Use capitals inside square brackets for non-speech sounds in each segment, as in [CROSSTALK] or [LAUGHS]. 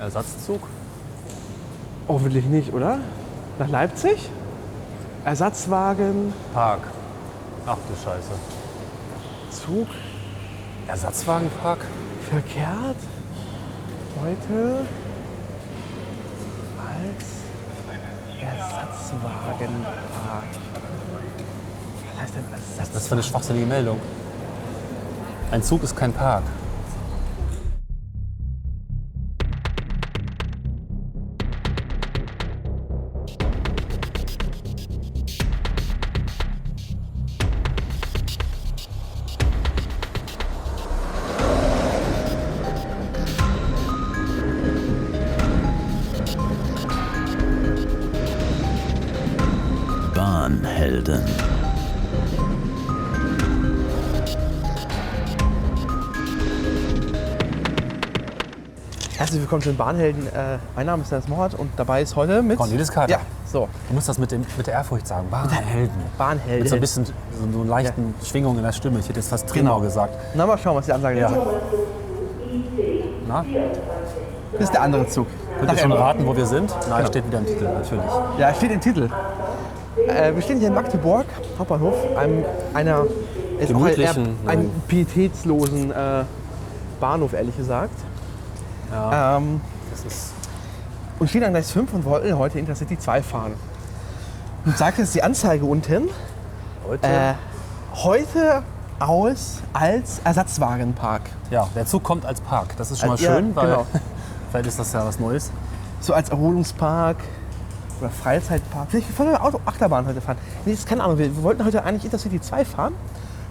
Ersatzzug? Hoffentlich nicht, oder? Nach Leipzig? Ersatzwagen, Park. Ach du Scheiße. Zug, Ersatzwagenpark? verkehrt. Heute als Ersatzwagenpark. Was heißt denn Ersatz? Das ist für eine schwachsinnige Meldung. Ein Zug ist kein Park. Zu den Bahnhelden. Äh, mein Name ist Dennis Mohat und dabei ist heute mit... Cornelis Kater. Ja, so, Du musst das mit, dem, mit der Ehrfurcht sagen. Bahnhelden. Bahnhelden. Mit so ein bisschen so, so einer leichten Schwingung in der Stimme. Ich hätte jetzt fast Tremor Genau. gesagt. Na, mal schauen, was die Ansage Ja. ist. Na? Das ist der andere Zug. Könnt ihr schon raten, wo wir sind? Nein, steht wieder im Titel, natürlich. Ja, steht im Titel. Äh, wir stehen hier in Magdeburg, Hauptbahnhof, einem, einer ist auch ein, pietätslosen äh, Bahnhof, ehrlich gesagt. Ja, Ähm, und stehen an Gleis 5 und wollten heute Intercity 2 fahren. Und sagt jetzt die Anzeige unten, heute. äh, heute aus als Ersatzwagenpark. ja, der Zug kommt als Park. Das ist schon mal Als- ja, schön, weil genau. [LAUGHS] vielleicht ist das ja was Neues. So als Erholungspark oder Freizeitpark. Vielleicht wollen wir Auto Achterbahn heute fahren. Nee, das ist keine Ahnung. Wir wollten heute eigentlich Intercity 2 fahren.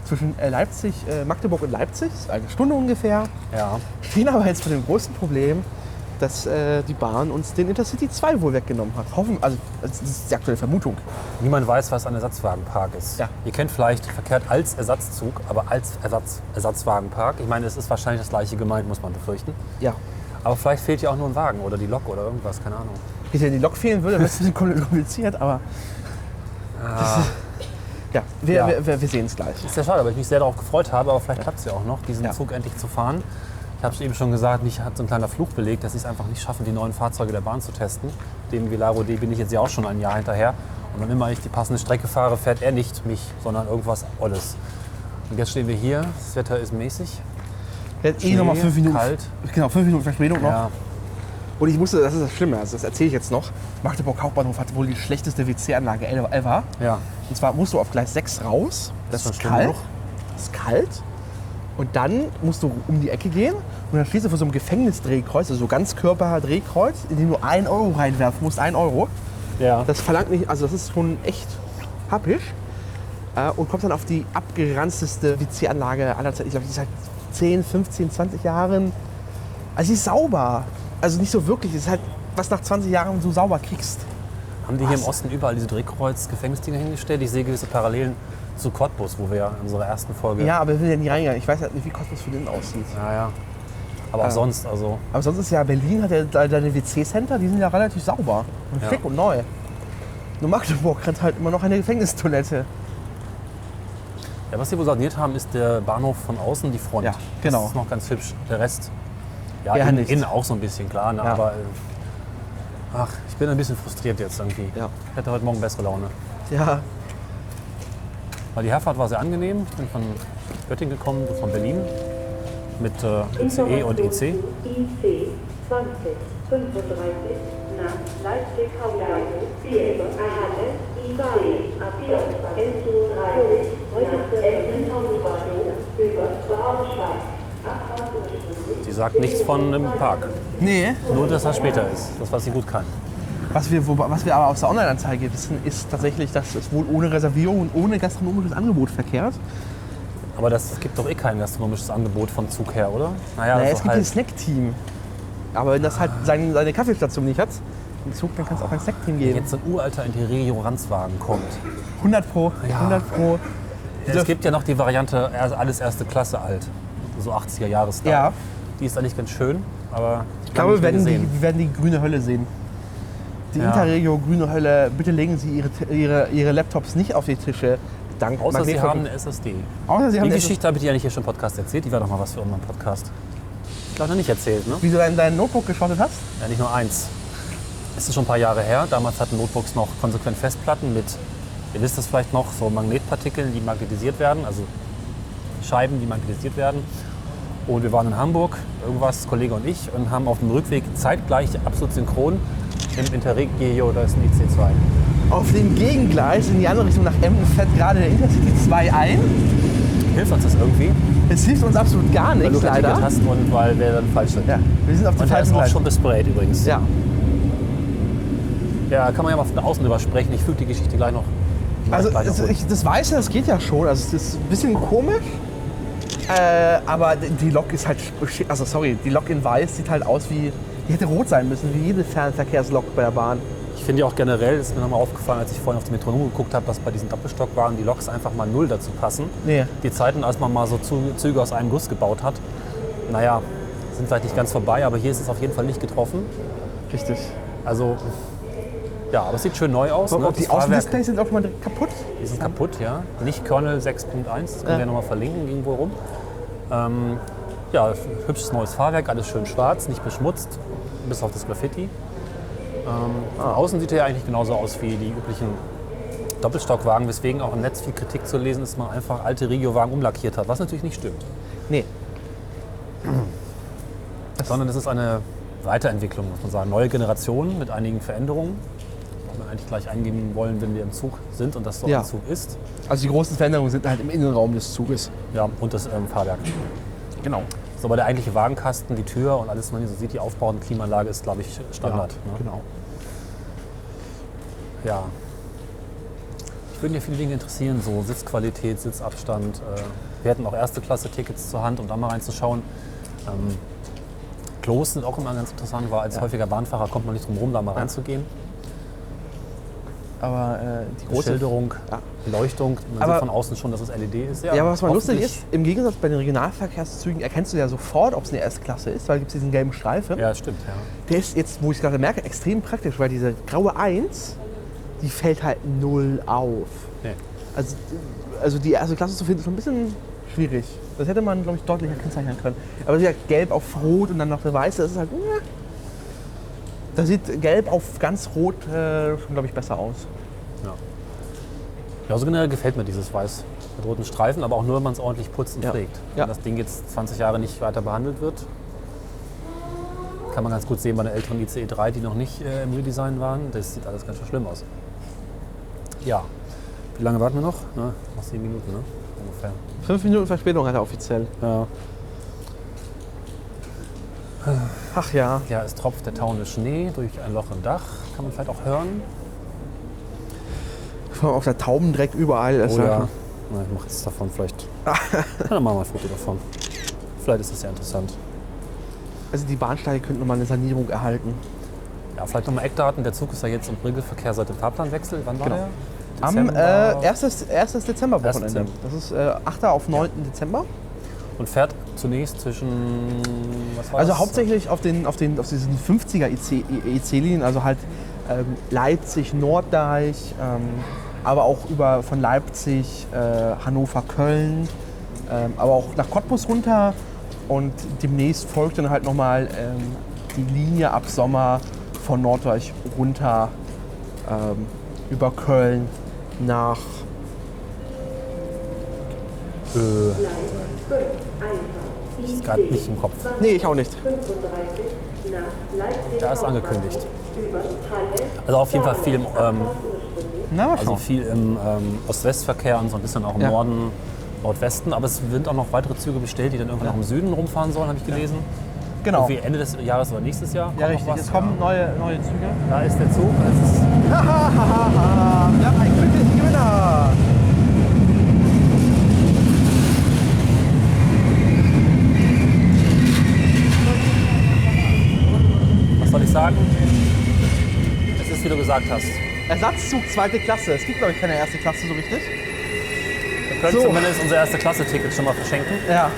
Zwischen äh, Leipzig, äh, Magdeburg und Leipzig. Eine Stunde ungefähr. Ja. Stehen aber jetzt vor dem großen Problem, dass äh, die Bahn uns den Intercity 2 wohl weggenommen hat. Hoffen, also das ist die aktuelle Vermutung. Niemand weiß, was ein Ersatzwagenpark ist. Ja. Ihr kennt vielleicht verkehrt als Ersatzzug, aber als Ersatz, Ersatzwagenpark. Ich meine, es ist wahrscheinlich das gleiche gemeint, muss man befürchten. Ja. Aber vielleicht fehlt ja auch nur ein Wagen oder die Lok oder irgendwas, keine Ahnung. Wenn die Lok fehlen würde, wäre es ein [LAUGHS] bisschen kompliziert, aber ja, wir. Ja. wir, wir, wir sehen es gleich. Ist ja schade, weil ich mich sehr darauf gefreut habe, aber vielleicht klappt es ja auch noch, diesen Ja. Zug endlich zu fahren. Ich habe es eben schon gesagt, mich hat so ein kleiner Fluch belegt, dass sie es einfach nicht schaffen, die neuen Fahrzeuge der Bahn zu testen. Dem Vilaro D bin ich jetzt ja auch schon ein Jahr hinterher. Und wann immer ich die passende Strecke fahre, fährt er nicht mich, sondern irgendwas Olles. Und jetzt stehen wir hier, das Wetter ist mäßig. Jetzt eh noch mal Schnee, fünf Minuten. kalt. Genau, fünf Minuten Verspätung noch. Ja, Und ich musste, das ist das Schlimme, also das erzähle ich jetzt noch. Magdeburg Hauptbahnhof hat wohl die schlechteste WC-Anlage ever. ja. Und zwar musst du auf Gleis 6 raus. Das, schon ist kalt. Das ist kalt. Und dann musst du um die Ecke gehen und dann stehst du vor so einem Gefängnisdrehkreuz, also so Ganzkörper-Drehkreuz, in dem du 1 Euro reinwerfen musst. 1 Euro. ja. Das verlangt nicht, also das ist schon echt happisch. Äh, und kommst dann auf die abgeranzteste WC-Anlage aller Zeiten. Ich glaube, die ist seit 10, 15, 20 Jahren. Also sie ist sauber. Also nicht so wirklich. Es ist halt, was nach 20 Jahren so sauber kriegst. Haben die hier im? Osten überall diese Drehkreuz-Gefängnisdinger hingestellt? Ich sehe gewisse Parallelen zu Cottbus, wo wir ja in unserer ersten Folge. Ja, aber ich will ja nie reingehen. Ich weiß halt nicht, wie Kosmos für den aussieht. ja. ja. Aber auch Ja. sonst, also. Aber sonst ist ja Berlin hat ja deine WC-Center, die sind ja relativ sauber und Ja. schick und neu. Nur Magdeburg hat halt immer noch eine Gefängnistoilette. Ja, was sie wohl saniert haben, ist der Bahnhof von außen, die Front. Ja, genau. Das ist noch ganz hübsch. Der Rest, ja, Ja, innen, auch so ein bisschen, klar. Ne? Ja. Aber, äh, ach, ich bin ein bisschen frustriert jetzt irgendwie. Ja. Ich hätte heute Morgen bessere Laune. Ja, Weil die Herfahrt war sehr angenehm. Ich bin von Göttingen gekommen, von Berlin. Mit äh, ICE und EC. IC 2035 nach Leipzig-Hauptbahnhof über Halle, IC ab 11.30 Uhr heute für Essen-Hauptbahnhof über Braunschweig. Sie sagt nichts von einem Park. nee. Nur, dass er später ist. Das, was sie gut kann. Was wir, wobei- was wir aber aus der Online-Anzeige wissen, ist tatsächlich, dass es wohl ohne Reservierung und ohne gastronomisches Angebot verkehrt. Aber das es gibt doch eh kein gastronomisches Angebot von Zug her, oder? Naja, naja, es gibt halt. ein Snack-Team. Aber wenn das halt seine, seine Kaffeestation nicht hat, im Zug, dann kann es auch ein Snack-Team Wenn geben. jetzt ein uralter Interregio-Ranzwagen kommt. 100 pro, Ja. 100 pro. Es gibt ja noch die Variante alles erste Klasse alt. So 80er Jahre Style. Ja. Die ist eigentlich ganz schön, aber Ich glaube, wir werden, die, wir werden die grüne Hölle sehen. Die Ja. Interregio grüne Hölle, bitte legen Sie Ihre, ihre, ihre Laptops nicht auf die Tische. Dank Außer Sie haben eine SSD. Außer Sie haben Die Geschichte habe ich ja nicht hier schon im Podcast erzählt. Die war doch mal was für unseren Podcast. glaube noch nicht erzählt, ne? Wie du dein, dein Notebook geschrottet hast? Ja, nicht nur eins. Es ist schon ein paar Jahre her. Damals hatten Notebooks noch konsequent Festplatten mit, ihr wisst es vielleicht noch, so Magnetpartikeln, die magnetisiert werden, also Scheiben, die magnetisiert werden. Und wir waren in Hamburg, irgendwas, Kollege und ich, und haben auf dem Rückweg zeitgleich absolut synchron im Interregio, da ist ein IC2. Auf dem Gegengleis in die andere Richtung nach Emden fährt gerade der Intercity 2 ein. Hilft uns das irgendwie, Es hilft uns absolut gar weil du nichts, kein Ticket leider. hast und weil wir dann falsch sind. Ja, wir sind auf dem falschen auch Gleis. schon besprayt übrigens. Ja, Ja, kann man ja mal von außen drüber sprechen. Ich füge die Geschichte gleich noch. also gleich noch ich, das Weiße, das geht ja schon. Also es ist ein bisschen komisch. Äh, aber die Lok ist halt, also sorry, die Lok in Weiß sieht halt aus wie, die hätte rot sein müssen, wie jede Fernverkehrslok bei der Bahn. Ich finde ja auch generell, ist mir nochmal aufgefallen, als ich vorhin auf die Metronom geguckt habe, dass bei diesen Doppelstockwagen die Loks einfach mal null dazu passen. Nee. Die Zeiten, als man mal so Zü- Züge aus einem Guss gebaut hat, naja, sind vielleicht nicht ganz vorbei, aber hier ist es auf jeden Fall nicht getroffen. Richtig. Also, ja, aber es sieht schön neu aus. Ne? Und die Außendisplays sind auch mal kaputt. die sind kaputt, ja. Nicht Kernel 6.1, das können wir ja nochmal verlinken, irgendwo rum. Ähm, ja, hübsches neues Fahrwerk, alles schön schwarz, nicht beschmutzt, bis auf das Graffiti. Ähm, von außen sieht er ja eigentlich genauso aus wie die üblichen Doppelstockwagen, weswegen auch im Netz viel Kritik zu lesen ist, dass man einfach alte Regio-Wagen umlackiert hat, was natürlich nicht stimmt. Nee. Sondern es ist eine Weiterentwicklung, muss man sagen. Neue Generation mit einigen Veränderungen, wir eigentlich gleich eingeben wollen, wenn wir im Zug sind und das so Ja. ein Zug ist. Also die großen Veränderungen sind halt im Innenraum des Zuges. Ja, und das ähm, Fahrwerk. Genau. So, aber der eigentliche Wagenkasten, die Tür und alles, was man hier so sieht, die Aufbau- und Klimaanlage ist, glaube ich, Standard. Ja, ne? Genau. ja. Ich würden ja viele Dinge interessieren, so Sitzqualität, Sitzabstand. Äh, wir hätten auch erste Klasse Tickets zur Hand, um da mal reinzuschauen. Ähm, Klos sind auch immer ganz interessant, weil als häufiger Bahnfahrer kommt man nicht drum herum, da mal reinzugehen. Aber äh, die Große große Schilderung, Ja. Beleuchtung, man Aber- sieht von außen schon, dass es LED ist. Ja, aber was mal lustig ist, im Gegensatz bei den Regionalverkehrszügen erkennst du ja sofort, ob es eine Erstklasse ist, weil es gibt diesen gelben Streifen. Ja, stimmt, ja. Der ist jetzt, wo ich es gerade merke, extrem praktisch, weil diese graue 1, die fällt halt null auf. Nee. Also, also die erste Klasse zu finden, ist schon ein bisschen schwierig. Das hätte man, glaube ich, deutlicher kennzeichnen können. Aber gesagt, gelb auf rot und dann noch der weiße, das ist halt. Ja. Da sieht gelb auf ganz rot äh, schon, glaube ich, besser aus. Ja. ja, so generell gefällt mir dieses Weiß mit roten Streifen, aber auch nur, wenn man es ordentlich putzt und Ja. pflegt. Ja. Wenn das Ding jetzt 20 Jahre nicht weiter behandelt wird, kann man ganz gut sehen bei den älteren ICE 3, die noch nicht äh, im Redesign waren. Das sieht alles ganz schön schlimm aus. Ja. Wie lange warten wir noch? Na, noch sieben Minuten, ne? Ungefähr. Fünf Minuten Verspätung hat er offiziell. Ja. Ach ja. ja, es tropft der tauende Schnee durch ein Loch im Dach. Kann man vielleicht auch hören. Vor allem Auf der Tauben direkt überall. ist Oder, ja- na, ich mache jetzt davon vielleicht. [LAUGHS] Ja, dann machen wir ein Foto davon. Vielleicht ist es ja interessant. Also die Bahnsteige könnten nochmal eine Sanierung erhalten. Ja, vielleicht nochmal Eckdaten. Der Zug ist ja jetzt im Regelverkehr seit dem Fahrplanwechsel. Wann war Genau. der? Am Dezember. äh, 1. 1. Dezember-Wochenende. Dezember. Das ist äh, 8. auf 9. Dezember. Und fährt zunächst zwischen. Was war Also das? hauptsächlich auf, den, auf, den, auf diesen 50er IC-Linien, also halt ähm, Leipzig, Norddeich, ähm, aber auch über von Leipzig, äh, Hannover, Köln, ähm, aber auch nach Cottbus runter. Und demnächst folgt dann halt nochmal ähm, die Linie ab Sommer von Norddeich runter ähm, über Köln nach Äh, Gleis 5 einfach. ist gerade nicht im Kopf. Nee, ich auch nicht. 35 nach Leipzig. Da ist angekündigt. Also auf jeden Fall viel im, ähm, Na, also viel im ähm, Ost-West-Verkehr und so ein bisschen auch im Ja. Norden, Nordwesten. Aber es sind auch noch weitere Züge bestellt, die dann irgendwann noch im Süden rumfahren sollen, habe ich gelesen. genau. Irgendwie Ende des Jahres oder nächstes Jahr. Ja, richtig. was. Jetzt kommen neue, neue Züge. Da ist der Zug. Es ist [LAUGHS] Hahaha, wir haben einen glücklichen Gewinner. Was soll ich sagen? Es ist, wie du gesagt hast. Ersatzzug zweite Klasse. Es gibt, glaube ich, keine erste Klasse so richtig. Wir können So. zumindest unser erste Klasse-Ticket schon mal verschenken. Ja,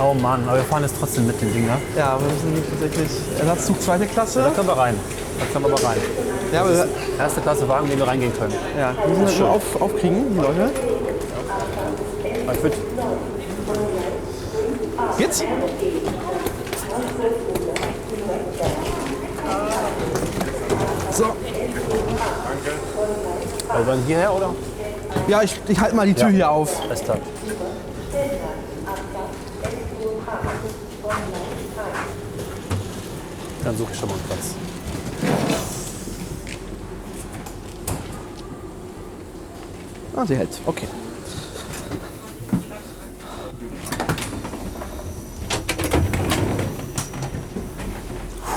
Oh Mann, aber wir fahren jetzt trotzdem mit dem Ding, ne? ja wir müssen tatsächlich Ersatzzug zweite Da Klasse. können wir rein. Da können wir mal rein. Ja, aber Erste Klasse Wagen, in den wir reingehen können. ja, wir müssen das nur auf, aufkriegen, die Leute. Ich würd, Geht's? Also dann hierher, oder? ja, ich, ich halte mal die Tür Ja. hier auf. Alles klar. Dann suche ich schon mal einen Platz. Ah, sie hält. Okay.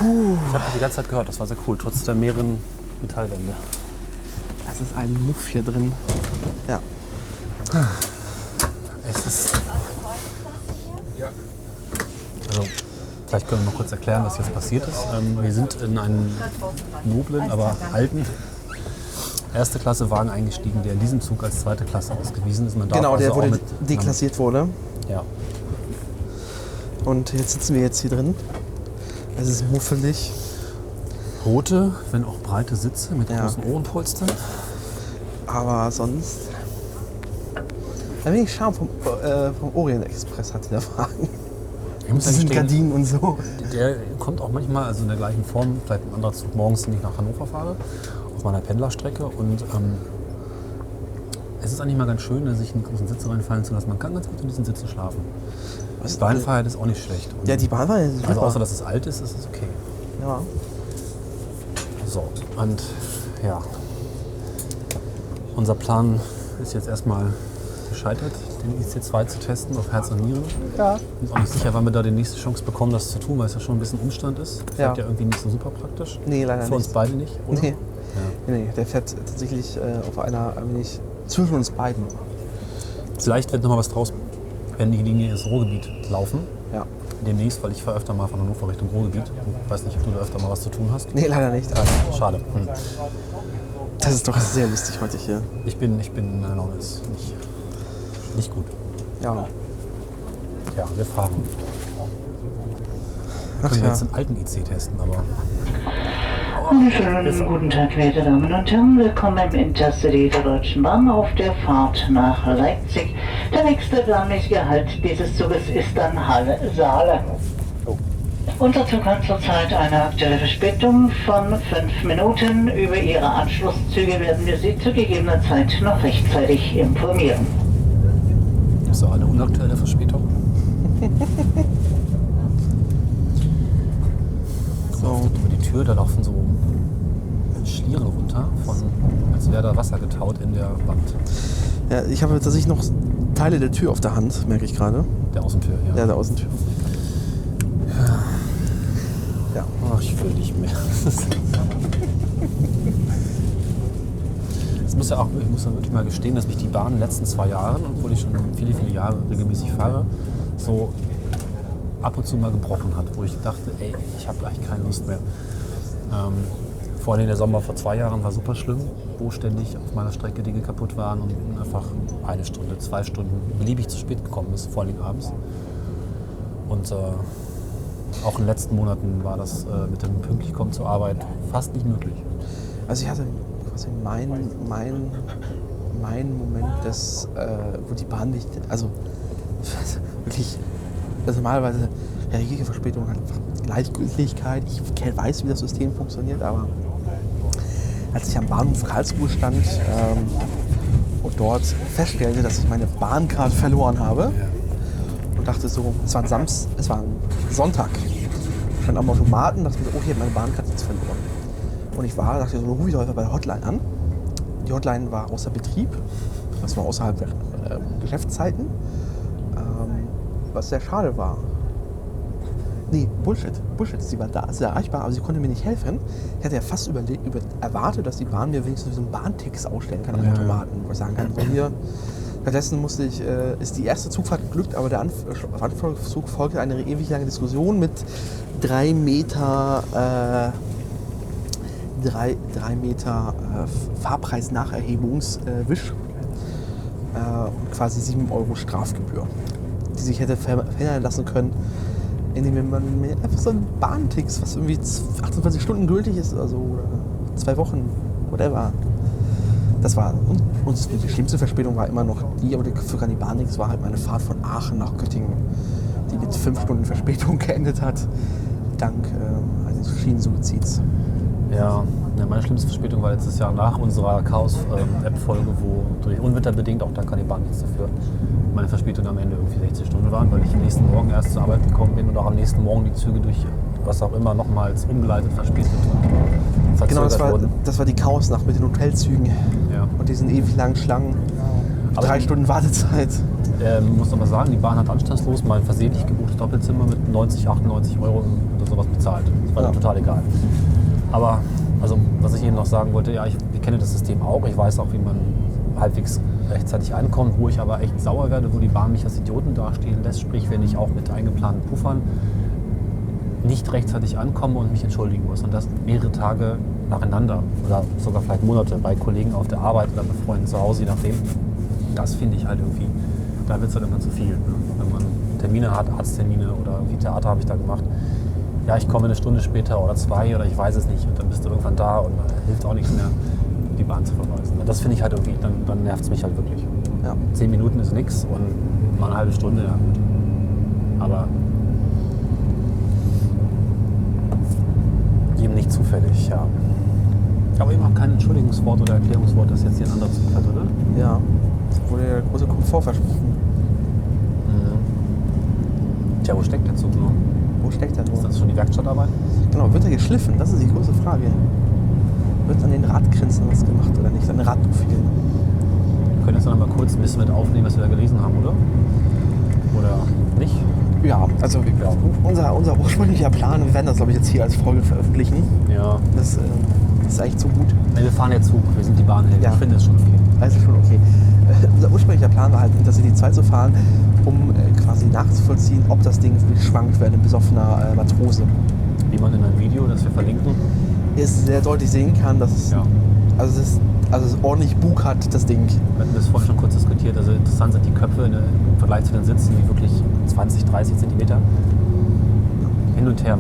Ich habe die ganze Zeit gehört, das war sehr cool, trotz der mehreren Metallwände. Das ist ein Muff hier drin. Ja. Es ist. Also, vielleicht können wir mal kurz erklären, was jetzt passiert ist. Ähm, wir sind in einen noblen, aber alten erste Klasse Wagen eingestiegen, der in diesem Zug als zweite Klasse ausgewiesen ist. Man darf Genau, der also auch wurde mit, deklassiert wurde. Ja. Und jetzt sitzen wir jetzt hier drin. Es ist muffelig. Rote, wenn auch breite Sitze mit Ja. großen Ohrenpolstern. Aber sonst. Ein wenig Charme vom, äh, vom Orient Express hat der Wagen. Ich muss Das sind Gardinen und so. Der kommt auch manchmal, also in der gleichen Form, vielleicht ein anderer Zug morgens, den ich nach Hannover fahre, auf meiner Pendlerstrecke. Und ähm, es ist eigentlich mal ganz schön, sich in die großen Sitze reinfallen zu lassen. Man kann ganz gut in diesen Sitzen schlafen. Was Die Beinfreiheit ist auch nicht schlecht. Und Ja, die Bahn war ja super. also außer, dass es alt ist, ist es okay. ja. So, und ja, unser Plan ist jetzt erstmal gescheitert, den IC2 zu testen auf Herz und Nieren. ja. Bin auch nicht sicher, wann wir da die nächste Chance bekommen, das zu tun, weil es ja schon ein bisschen Umstand ist. Ja. Fährt ja irgendwie nicht so super praktisch. Nee, leider Für uns nicht. beide nicht, oder? Nee. nee, der fährt tatsächlich äh, auf einer ein wenig zwischen uns beiden. Vielleicht wird noch mal was draus, wenn die Linie ins Ruhrgebiet laufen. Ja. Demnächst, weil ich fahre öfter mal von Hannover Richtung Ruhrgebiet. Ich weiß nicht, ob du da öfter mal was zu tun hast. Nee, leider nicht. Aber Schade. Hm. Das ist doch sehr lustig heute hier. Ich bin, ich bin, nein, nein, ist nicht, nicht gut. Ja. Ja, wir fahren. Ach Können wir ja. jetzt den alten IC testen, aber Schönen guten Tag, werte Damen und Herren. Willkommen im Intercity der Deutschen Bahn auf der Fahrt nach Leipzig. Der nächste planmäßige Halt dieses Zuges ist dann Halle-Saale. Oh. Unser Zug hat zurzeit eine aktuelle Verspätung von fünf Minuten. Über Ihre Anschlusszüge werden wir Sie zu gegebener Zeit noch rechtzeitig informieren. gibt es auch eine unaktuelle Verspätung? [LAUGHS] So. Über die Tür, da laufen so Schlieren runter, von, als wäre da Wasser getaut in der Wand ja. Ich habe tatsächlich noch Teile der Tür auf der Hand, merke ich gerade. der Außentür. Ja. Ja, der Außentür. Ja. Ach, ich will nicht mehr. Es muss ja auch, ich muss ja wirklich mal gestehen, dass mich die Bahn in den letzten zwei Jahren, obwohl ich schon viele, viele Jahre regelmäßig fahre, so ab und zu mal gebrochen hat, wo ich dachte, ey, ich habe eigentlich keine Lust mehr. Ähm, vor allem der Sommer vor zwei Jahren war super schlimm, wo ständig auf meiner Strecke Dinge kaputt waren und einfach eine Stunde, zwei Stunden beliebig zu spät gekommen ist, vor allem abends. Und äh, auch in den letzten Monaten war das äh, mit dem pünktlich kommen zur Arbeit fast nicht möglich. Also ich hatte quasi mein, mein, mein Moment, des, äh, wo die Bahn nicht, also [LAUGHS] wirklich, also normalerweise reagiere Verspätung hat einfach Gleichgültigkeit. Ich weiß, wie das System funktioniert, aber als ich am Bahnhof Karlsruhe stand ähm, und dort feststellte, dass ich meine Bahncard verloren habe und dachte so, es war ein Samst, es war ein Sonntag. Ich stand am Automaten, dachte mir, oh, ich habe meine Bahncard jetzt verloren. Und ich war, dachte so, rufe ich doch einfach bei der Hotline an. Die Hotline war außer Betrieb, das war außerhalb der ähm, Geschäftszeiten, ähm, was sehr schade war. Nee, Bullshit. Bullshit. Sie war da, sie war erreichbar, aber sie konnte mir nicht helfen. Ich hatte ja fast überle- über, erwartet, dass die Bahn mir wenigstens so einen Bahntext ausstellen kann am ja. Automaten, wo ich sagen kann, so hier. Stattdessen musste ich, äh, ist die erste Zugfahrt geglückt, aber der Anf Anflugzug folgte eine ewig lange Diskussion mit drei Meter, äh, drei, drei Meter äh, Fahrpreisnacherhebungswisch äh, und quasi 7 Euro Strafgebühr, die sich hätte ver- verhindern lassen können, indem man mir einfach so einen Bahntix, was irgendwie z- 28 Stunden gültig ist oder so, oder zwei Wochen, whatever. Das war, und, und die schlimmste Verspätung war immer noch die, aber sogar die Bahntix war halt meine Fahrt von Aachen nach Göttingen, die mit fünf Stunden Verspätung [LAUGHS] geendet hat. dank äh, eines Schienensuizids. Ja, ja, meine schlimmste Verspätung war letztes Jahr nach unserer Chaos-App-Folge, wo durch Unwetter bedingt, auch da kann die Bahn nichts dafür, meine Verspätung am Ende irgendwie 60 Stunden waren, weil ich am nächsten Morgen erst zur Arbeit gekommen bin und auch am nächsten Morgen die Züge durch was auch immer nochmals umgeleitet, verspätet und verzögert Genau, das war, wurden. das war die Chaosnacht mit den Hotelzügen diesen ewig langen Schlangen. Aber Drei die- Stunden Wartezeit. Ähm, muss aber sagen, die Bahn hat anstandslos mein versehentlich gebuchtes Doppelzimmer mit 90, 98 Euro oder sowas bezahlt. Das war Ja. total egal. Aber, also, was ich eben noch sagen wollte, ja, ich, ich kenne das System auch. Ich weiß auch, wie man halbwegs rechtzeitig ankommt, wo ich aber echt sauer werde, wo die Bahn mich als Idioten dastehen lässt. Sprich, wenn ich auch mit eingeplanten Puffern nicht rechtzeitig ankomme und mich entschuldigen muss. Und das mehrere Tage nacheinander oder sogar vielleicht Monate bei Kollegen auf der Arbeit oder bei Freunden zu Hause, je nachdem. Das finde ich halt irgendwie, da wird es halt immer zu viel. Ne? Wenn man Termine hat, Arzttermine oder irgendwie Theater habe ich da gemacht. Ja, ich komme eine Stunde später oder zwei oder ich weiß es nicht und dann bist du irgendwann da und da hilft auch nichts mehr, die Bahn zu verweisen. Das finde ich halt irgendwie, dann, dann nervt es mich halt wirklich. Ja. Zehn Minuten ist nichts und mal eine halbe Stunde, ja. Aber jedem nicht zufällig, ja. Aber eben auch kein Entschuldigungswort oder Erklärungswort, das jetzt hier ein anderer Zug hat, oder? Ja. Es wurde der große Komfort versprochen. Tja, wo steckt der Zug nur? Wo steckt er Ist nur? das schon die Werkstattarbeit? Genau, wird er geschliffen? Das ist die große Frage. Wird an den Radgrenzen was gemacht oder nicht? An den Radprofilen? Wir können jetzt noch mal kurz ein bisschen mit aufnehmen, was wir da gelesen haben, oder? Oder nicht? Ja, also Ja. unser, unser ursprünglicher Plan, wir werden das glaube ich jetzt hier als Folge veröffentlichen. Ja. Das, äh, das ist eigentlich zu gut. Nee, wir fahren jetzt Zug, wir sind die Bahnhelden. Ja. Ich finde es schon okay. Das ist schon okay. Äh, unser ursprünglicher Plan war halt, Intercity 2 zu fahren, um äh, quasi nachzuvollziehen, ob das Ding wirklich schwankt wie eine besoffener äh, Matrose. Wie man in einem Video, das wir verlinken. Ist sehr deutlich sehen kann, dass es, Ja. also es, ist, also es ordentlich Bug hat, das Ding. Wir hatten das vorhin schon kurz diskutiert. Also interessant sind die Köpfe in, im Vergleich zu den Sitzen, die wirklich 20, 30 Zentimeter hin und her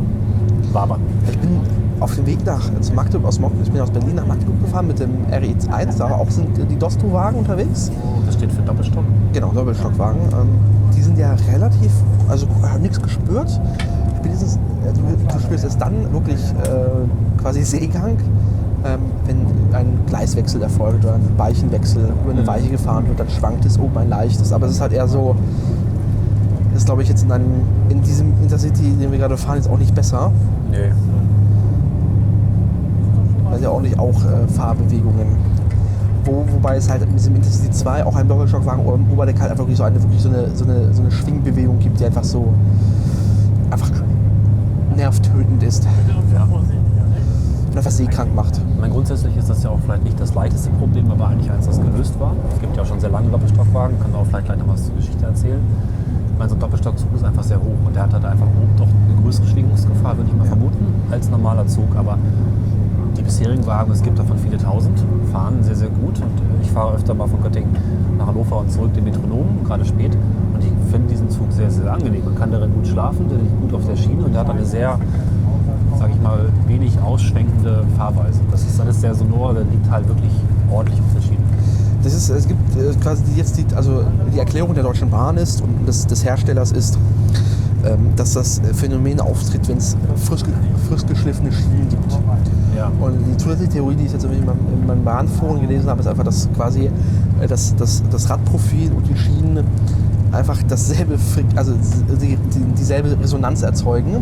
wabern. Ich bin auf dem Weg nach zu Magdeburg, aus, Mag- ich bin aus Berlin nach Magdeburg gefahren mit dem RE1, da auch sind die Dosto-Wagen unterwegs. Das steht für Doppelstock. Genau, Doppelstockwagen. Ähm, die sind ja relativ, also nichts gespürt. Spätestens, äh, du, du spürst es dann wirklich äh, quasi Seegang, ähm, wenn ein Gleiswechsel erfolgt oder ein Weichenwechsel über eine Mhm. Weiche gefahren wird, dann schwankt es oben ein leichtes. Aber es ist halt eher so, ist glaube ich jetzt in, einem, in diesem Intercity, den wir gerade fahren, jetzt auch nicht besser. Nee. Also ja auch nicht auch äh, Fahrbewegungen. Wo, wobei es halt mit diesem Intercity 2 auch ein Doppelstockwagen oder im Oberdeck halt einfach wirklich so eine, wirklich so eine, so eine, so eine Schwingbewegung gibt, die einfach so einfach nervtötend ist Ja. und einfach seekrank macht. Ich meine, grundsätzlich ist das ja auch vielleicht nicht das leichteste Problem, aber eigentlich eins, das gelöst war. Es gibt ja auch schon sehr lange Doppelstockwagen, kann auch vielleicht gleich noch was zur Geschichte erzählen. Ich meine, so ein Doppelstockzug ist einfach sehr hoch und der hat halt einfach oben doch eine größere Schwingungsgefahr, würde ich mal Ja. vermuten, als normaler Zug. Aber die bisherigen Wagen, es gibt davon viele tausend, fahren sehr, sehr gut. Und äh, ich fahre öfter mal von Göttingen nach Hannover und zurück den Metronom, gerade spät. Und ich finde diesen Zug sehr, sehr angenehm. Man kann darin gut schlafen, der liegt gut auf der Schiene und der hat eine sehr sage ich mal, wenig ausschwenkende Fahrweise. Das ist alles sehr sonor, der liegt halt wirklich ordentlich auf der Schiene. Das ist, es gibt äh, quasi jetzt die, also die Erklärung der Deutschen Bahn ist und des, des Herstellers ist, ähm, dass das Phänomen auftritt, wenn es frisch, frisch geschliffene Schienen gibt. Ja. Und die zusätzliche Theorie, die ich jetzt in meinem, in meinem Bahnforum gelesen habe, ist einfach, dass quasi äh, das, das, das Radprofil und die Schienen einfach dasselbe, also die, die, dieselbe Resonanz erzeugen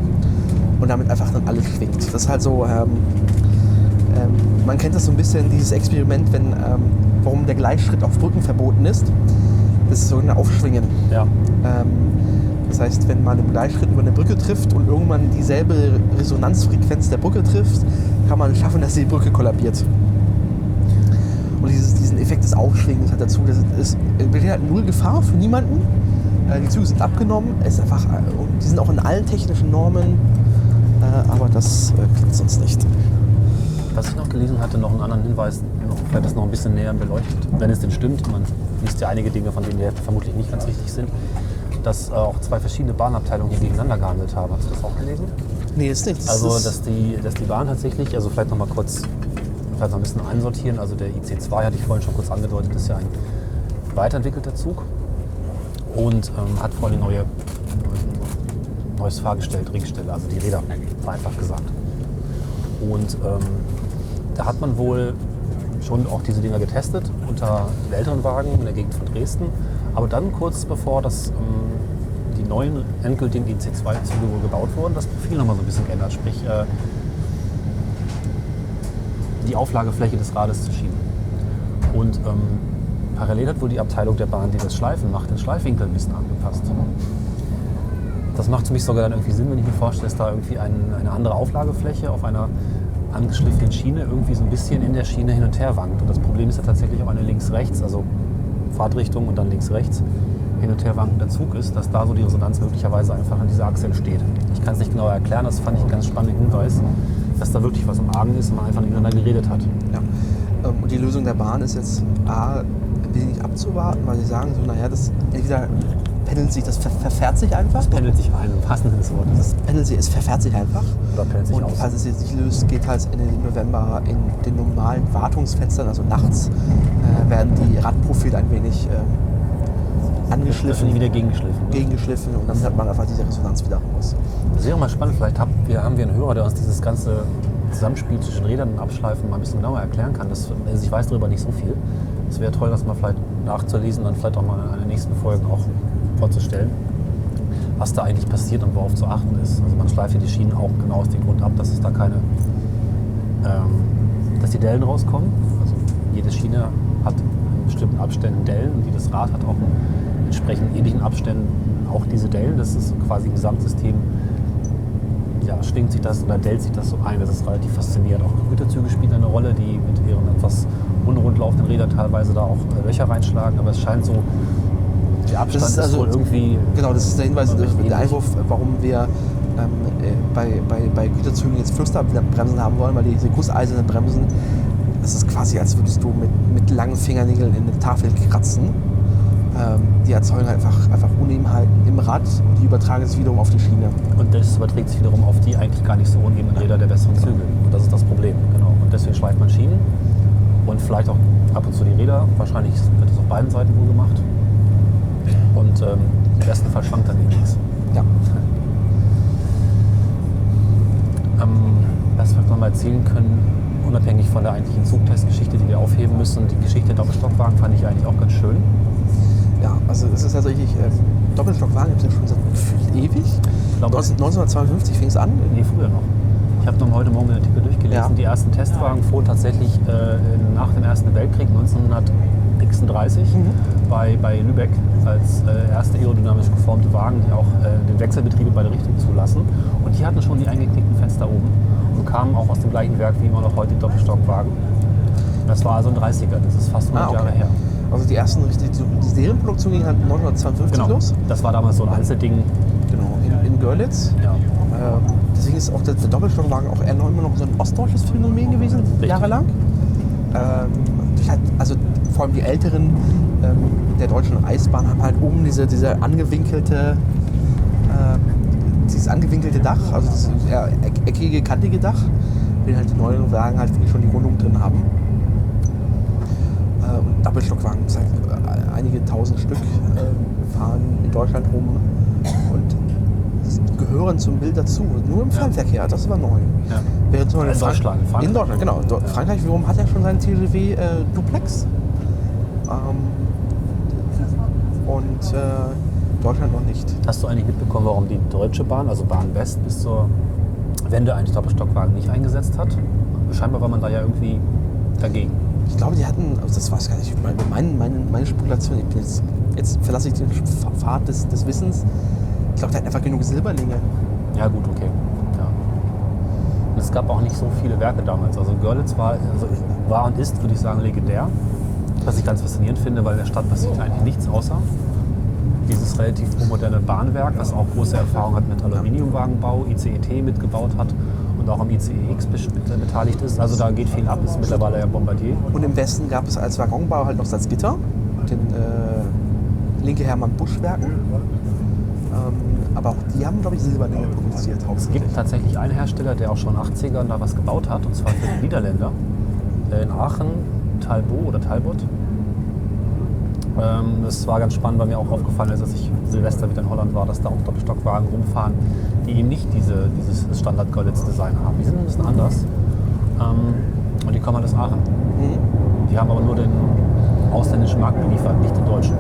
und damit einfach dann alles schwingt. Das ist halt so, ähm, ähm, man kennt das so ein bisschen, dieses Experiment, wenn, ähm, warum der Gleichschritt auf Brücken verboten ist. Das ist so ein Aufschwingen. Ja. Ähm, das heißt, wenn man im Gleichschritt über eine Brücke trifft und irgendwann dieselbe Resonanzfrequenz der Brücke trifft, kann man schaffen, dass die Brücke kollabiert. Und dieses, diesen Effekt des Aufschwingens hat dazu, dass es es halt null Gefahr für niemanden. Äh, die Züge sind abgenommen, es ist einfach, äh, die sind auch in allen technischen Normen, äh, aber das klappt sonst nicht. Was ich noch gelesen hatte, noch einen anderen Hinweis, vielleicht das noch ein bisschen näher beleuchtet, wenn es denn stimmt. Man liest ja einige Dinge, von denen Hälfte vermutlich nicht ganz richtig sind, dass auch zwei verschiedene Bahnabteilungen hier gegeneinander gehandelt haben. Hast du das auch gelesen? Nee, ist nicht. Das Also, ist, dass die, dass die Bahn tatsächlich, also vielleicht noch mal kurz, vielleicht noch ein bisschen einsortieren. Also der IC2 hatte ich vorhin schon kurz angedeutet, ist ja ein weiterentwickelter Zug und ähm, hat vor allem neue, neues Fahrgestell, Drehgestelle, also die Räder, vereinfacht gesagt. Und ähm, da hat man wohl schon auch diese Dinger getestet unter den älteren Wagen in der Gegend von Dresden. Aber dann kurz bevor das, ähm, neuen endgültigen IC2-Züge wohl gebaut wurden, das Profil nochmal so ein bisschen geändert. Sprich, äh, die Auflagefläche des Rades zu schieben. Und ähm, parallel hat wohl die Abteilung der Bahn, die das Schleifen macht, den Schleifwinkel ein bisschen angepasst. Das macht für mich sogar dann irgendwie Sinn, wenn ich mir vorstelle, dass da irgendwie ein, eine andere Auflagefläche auf einer angeschliffenen Schiene irgendwie so ein bisschen in der Schiene hin und her wankt. Und das Problem ist ja tatsächlich auch eine links-rechts, also Fahrtrichtung und dann links-rechts hin und her wankender Zug ist, dass da so die Resonanz möglicherweise einfach an dieser Achse entsteht. Ich kann es nicht genauer erklären, das fand ich einen ganz spannenden Hinweis, dass da wirklich was im Argen ist und man einfach miteinander geredet hat. Ja. Ähm, Und die Lösung der Bahn ist jetzt A, ein wenig abzuwarten, weil sie sagen so, naja, das entweder pendelt sich, das ver verfährt sich einfach. Pendelt sich ein, im des Wortes. Das pendelt sich, es verfährt sich einfach. Oder pendelt sich Und aus. falls es jetzt nicht löst, geht halt Ende November in den normalen Wartungsfenstern, also nachts, äh, werden die Radprofile ein wenig äh, Das angeschliffen, wieder gegengeschliffen. ne? gegengeschliffen und dann hat man einfach diese Resonanz wieder raus. Das wäre mal spannend, vielleicht haben wir, haben wir einen Hörer, der uns dieses ganze Zusammenspiel zwischen Rädern und Abschleifen mal ein bisschen genauer erklären kann. Das, also ich weiß darüber nicht so viel. Es wäre toll, das mal vielleicht nachzulesen und dann vielleicht auch mal in den nächsten Folgen auch vorzustellen, was da eigentlich passiert und worauf zu achten ist. Also man schleift ja die Schienen auch genau aus dem Grund ab, dass es da keine, ähm, dass die Dellen rauskommen. Also jede Schiene hat in bestimmten Abständen Dellen und jedes Rad hat auch in entsprechend ähnlichen Abständen auch diese Dellen. Das ist quasi im Gesamtsystem ja, schwingt sich das oder dellt sich das so ein. Das ist relativ faszinierend. Auch Güterzüge spielen eine Rolle, die mit ihren etwas unrund laufenden Rädern teilweise da auch äh, Löcher reinschlagen. Aber es scheint so, der Abstand ist ist, also- wohl irgendwie. Genau, das ist der Hinweis, der Einwurf, warum wir ähm, äh, bei, bei, bei Güterzügen jetzt Flüsterbremsen haben wollen, weil diese gusseisernen Bremsen, das ist quasi, als würdest du mit, mit langen Fingernägeln in eine Tafel kratzen. Ähm, die erzeugen halt einfach, einfach Unebenheiten im Rad und die übertragen es wiederum auf die Schiene. Und das überträgt sich wiederum auf die eigentlich gar nicht so unebenen Räder der besseren Züge. Und das ist das Problem. Genau. Und deswegen schleift man Schienen und vielleicht auch ab und zu die Räder. Wahrscheinlich wird es auf beiden Seiten wohl gemacht. Und ähm, im besten Fall schwankt dann eben nichts. Ja. [LAUGHS] Ähm, was wir noch mal erzählen können, unabhängig von der eigentlichen Zugtestgeschichte, die wir aufheben müssen, die Geschichte der Doppelstockwagen fand ich eigentlich auch ganz schön. Ja, also es ist tatsächlich, ähm, Doppelstockwagen gibt es ja schon seit gefühlt ewig. Ich glaube, 19- 1952 fing es an. nee, früher noch. Ich habe noch heute Morgen den Artikel durchgelesen. Ja. Die ersten Testwagen fuhren tatsächlich äh, nach dem Ersten Weltkrieg 1936 Mhm. bei, bei Lübeck als äh, erste aerodynamisch geformte Wagen, die auch äh, den Wechselbetrieb in beide Richtungen zulassen. Und die hatten schon die eingeknickten Fenster oben und kamen auch aus dem gleichen Werk wie immer noch heute die Doppelstockwagen. Das war also ein 30er, das ist fast 100 Ah, okay. Jahre her. Also die ersten, richtig- die, Serienproduktion ging halt 1952 Genau. los. Das war damals so ein Einzelding. Genau, in, in Görlitz. Ja. Ähm, deswegen ist auch der, der Doppelstockwagen auch eher noch immer noch so ein ostdeutsches Phänomen gewesen, Richtig. jahrelang. Ähm, halt, also vor allem die älteren ähm, der deutschen Eisbahn haben halt oben diese, diese angewinkelte, ähm, dieses angewinkelte Dach, also das eckige, kantige Dach, den halt die neueren Wagen halt wirklich schon die Rundung drin haben. Doppelstockwagen, das heißt, äh, einige tausend Stück äh, fahren in Deutschland rum und gehören zum Bild dazu. Nur im Fernverkehr, das war neu. Ja. Während zum In Deutschland, in Frankreich. In Deutschland, genau. Do- Frankreich wiederum hat ja schon seinen TGV äh, Duplex. Ähm, und äh, Deutschland noch nicht. Hast du eigentlich mitbekommen, warum die Deutsche Bahn, also Bahn West, bis zur Wende eigentlich Doppelstockwagen nicht eingesetzt hat? Scheinbar war man da ja irgendwie dagegen. Ich glaube, die hatten, also das weiß ich gar nicht, meine, meine, meine, Spekulation, jetzt, jetzt verlasse ich den Pfad des, des Wissens. Ich glaube, die hatten einfach genug Silberlinge. Ja, gut, okay. Ja. Und es gab auch nicht so viele Werke damals. Also Görlitz war, also war und ist, würde ich sagen, legendär. Was ich ganz faszinierend finde, weil in der Stadt passiert eigentlich nichts außer dieses relativ moderne Bahnwerk, was auch große Erfahrung hat mit Aluminiumwagenbau, ICET mitgebaut hat und auch am ICEX beteiligt ist. Also da geht viel ab, ist mittlerweile ja Bombardier. Und im Westen gab es als Waggonbau halt noch Salzgitter, den äh, linke Hermann Busch-Werken. Ähm, aber auch die haben, glaube ich, Silberlinge produziert Es gibt tatsächlich einen Hersteller, der auch schon 80ern da was gebaut hat, und zwar für die Niederländer. Äh, In Aachen, Talbot oder Talbot. Ähm, das war ganz spannend, weil mir auch aufgefallen ist, dass ich Silvester wieder in Holland war, dass da auch Doppelstockwagen rumfahren, die eben nicht diese, dieses standard Görlitz Design haben. Die sind ein bisschen anders. Ähm, und die kommen halt aus Aachen. Die haben aber nur den ausländischen Markt beliefert, nicht den deutschen.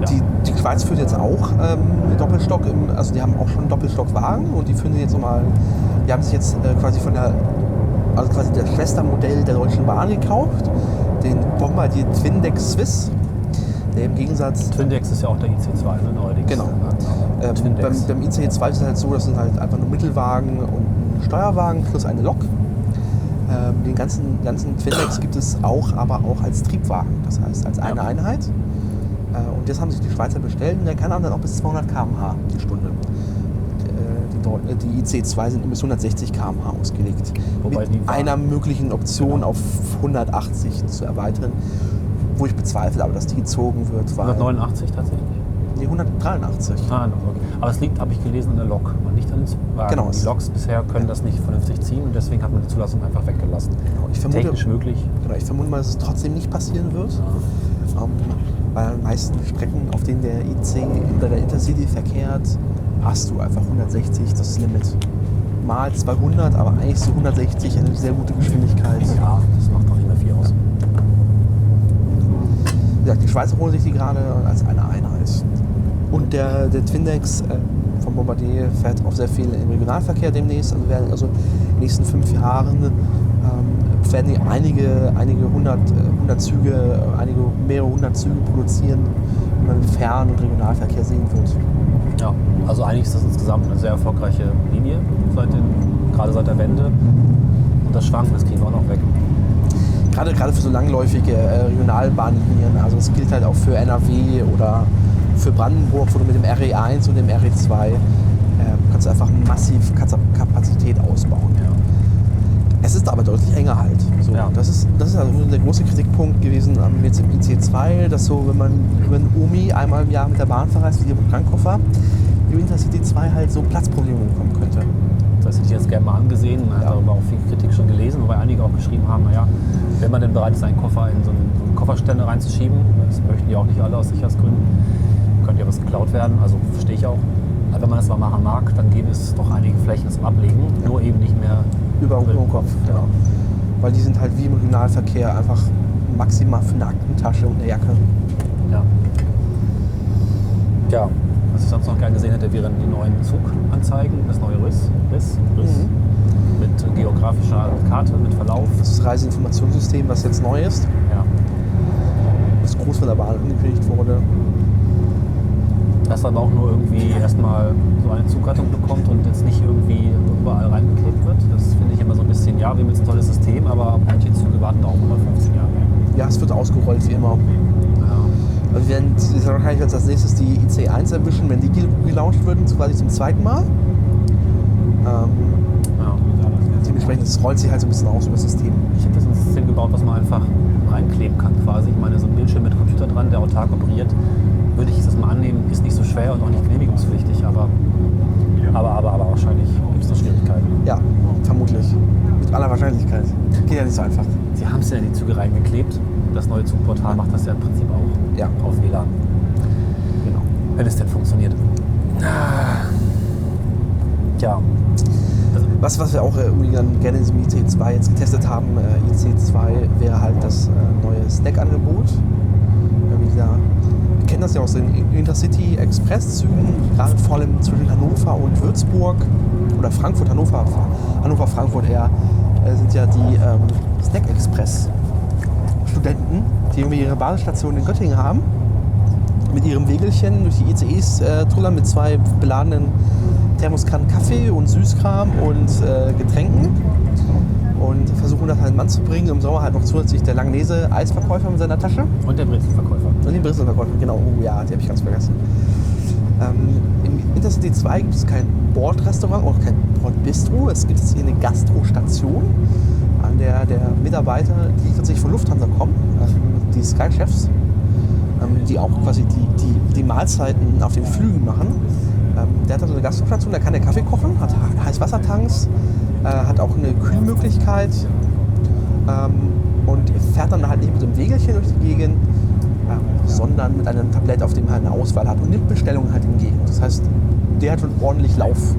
Ja. Die, die Schweiz führt jetzt auch ähm, Doppelstock, im, also die haben auch schon Doppelstockwagen und die führen jetzt nochmal, die haben sich jetzt äh, quasi von der, also quasi der Schwestermodell der Deutschen Bahn gekauft, den Bombardier Twindex Swiss, der im Gegensatz Twindex ist ja auch der IC2, ne, neuerdings. Genau. Ja, Ähm, beim, beim ICE 2 ist es halt so, das sind halt einfach nur Mittelwagen und ein Steuerwagen plus eine Lok. Ähm, den ganzen, ganzen Twindex gibt es auch, aber auch als Triebwagen, das heißt als eine Ja. Einheit. Äh, und das haben sich die Schweizer bestellt und der kann dann auch bis 200 km/h die Stunde. Äh, Die, Deu- äh, die IC2 sind bis 160 km/h ausgelegt. Wobei mit einer möglichen Option Genau. auf 180 zu erweitern, wo ich bezweifle, aber dass die gezogen wird, weil 189 tatsächlich. nee, 183. Ah, okay. Aber es liegt, habe ich gelesen, an der Lok und nicht an den Zugwagen. Genau. Die Loks bisher können das nicht vernünftig ziehen und deswegen hat man die Zulassung einfach weggelassen. Genau, ich vermute- Technisch möglich. Genau, ich vermute mal, dass es trotzdem nicht passieren wird. Ähm, bei den meisten Strecken, auf denen der IC oder der Intercity verkehrt, hast du einfach 160 das Limit. Mal 200, aber eigentlich so 160 eine sehr gute Geschwindigkeit. Ja, das macht doch nicht mehr viel aus. Wie gesagt, die Schweizer holen sich die gerade als eine Einheit. Und der, der Twindex äh, von Bombardier fährt auch sehr viel im Regionalverkehr demnächst. Also werden also in den nächsten fünf Jahren ähm, werden die einige, einige hundert, äh, hundert Züge, äh, einige mehrere hundert Züge produzieren, die man Fern- und Regionalverkehr sehen wird. Ja, also eigentlich ist das insgesamt eine sehr erfolgreiche Linie, seit den, gerade seit der Wende. Und das Schwanken, das kriegen wir auch noch weg. Gerade, gerade für so langläufige äh, Regionalbahnlinien, also es gilt halt auch für NRW oder für Brandenburg, wo du mit dem RE1 und dem RE2 äh, kannst du einfach massiv Kapazität ausbauen. Es ist aber deutlich enger halt. So, Ja. das, ist, das ist also der große Kritikpunkt gewesen am jetzt im IC2, dass so, wenn man über den Omi einmal im Jahr mit der Bahn verreist, wie hier mit Krankkoffer, im Intercity 2 halt so Platzprobleme bekommen könnte. Das hätte ich jetzt gerne mal angesehen. Man hat Ja. darüber auch viel Kritik schon gelesen, wobei einige auch geschrieben haben, naja, wenn man denn bereit ist, einen Koffer in so einen, so einen Kofferständer reinzuschieben, das möchten die auch nicht alle aus Sicherheitsgründen, könnte ja was geklaut werden, also verstehe ich auch. Aber wenn man das mal machen mag, dann gäbe es doch einige Flächen zum Ablegen, nur eben nicht mehr Über, den Kopf. Ja. Weil die sind halt wie im Regionalverkehr einfach maximal für eine Aktentasche und eine Jacke. Ja. Ja, ich sonst noch gerne gesehen hätte, wären die neuen Zuganzeigen, das neue Riss, Riss, Riss Mhm. mit geografischer Karte, mit Verlauf. Das ist das Reiseinformationssystem, was jetzt neu ist, Ja. was groß von der Bahn angekündigt wurde. Dass dann auch nur irgendwie erstmal so eine Zuggattung bekommt und jetzt nicht irgendwie überall reingeklebt wird. Das finde ich immer so ein bisschen, ja, wir haben jetzt ein tolles System, aber manche Züge warten da auch immer 15 Jahre. Ja, es wird ausgerollt wie immer. Ja. Also wir werden wahrscheinlich jetzt als nächstes die IC1 erwischen, wenn die gel- gelauncht würden, quasi zum zweiten Mal. Ähm, Ja. dementsprechend, es rollt sich halt so ein bisschen aus über das System. Ich habe das ein System gebaut, was man einfach reinkleben kann quasi. Ich meine, so ein Bildschirm mit Computer dran, der autark operiert, würde ich das mal annehmen, ist nicht so schwer und auch nicht genehmigungspflichtig, aber, aber, aber, aber wahrscheinlich gibt es da Schwierigkeiten. Ja, vermutlich. Mit aller Wahrscheinlichkeit. Geht ja nicht so einfach. Sie haben es ja in die Züge reingeklebt. Das neue Zugportal macht das ja im Prinzip auch Ja. auf WLAN, Genau. wenn es denn funktioniert. Ja, also, Was, was wir auch äh, unbedingt gerne in diesem IC2 jetzt getestet haben, äh, IC2 wäre halt das äh, neue Snack-Angebot. Wie gesagt, wir kennen das ja aus den Intercity Express-Zügen, gerade vor allem zwischen Hannover und Würzburg oder Frankfurt, Hannover, Hannover, Frankfurt eher, äh, sind ja die ähm, Snack Express-Studenten, die irgendwie ihre Basisstation in Göttingen haben, mit ihrem Wegelchen durch die ICEs äh, trullern mit zwei beladenen Thermoskannen Kaffee und Süßkram und äh, Getränken und versuchen das halt Mann zu bringen. Im Sommer halt noch zusätzlich der Langnese Eisverkäufer mit seiner Tasche und der Brezelverkäufer. und den Brisselverkäufer, genau, oh ja, die habe ich ganz vergessen. Ähm, Im Intercity 2 gibt es kein Bordrestaurant, auch kein Bordbistro. Es gibt jetzt hier eine Gastrostation, an der der Mitarbeiter, die tatsächlich von Lufthansa kommen, ähm, die Sky-Chefs, ähm, die auch quasi die, die, die Mahlzeiten auf den Flügen machen. Ähm, der hat also eine Gastrostation, da kann der Kaffee kochen, hat Heißwassertanks, äh, hat auch eine Kühlmöglichkeit ähm, und fährt dann halt nicht mit einem Wegelchen durch die Gegend, ähm, sondern mit einem Tablett, auf dem er eine Auswahl hat und nimmt Bestellungen halt entgegen. Das heißt, der hat schon ordentlich Lauf.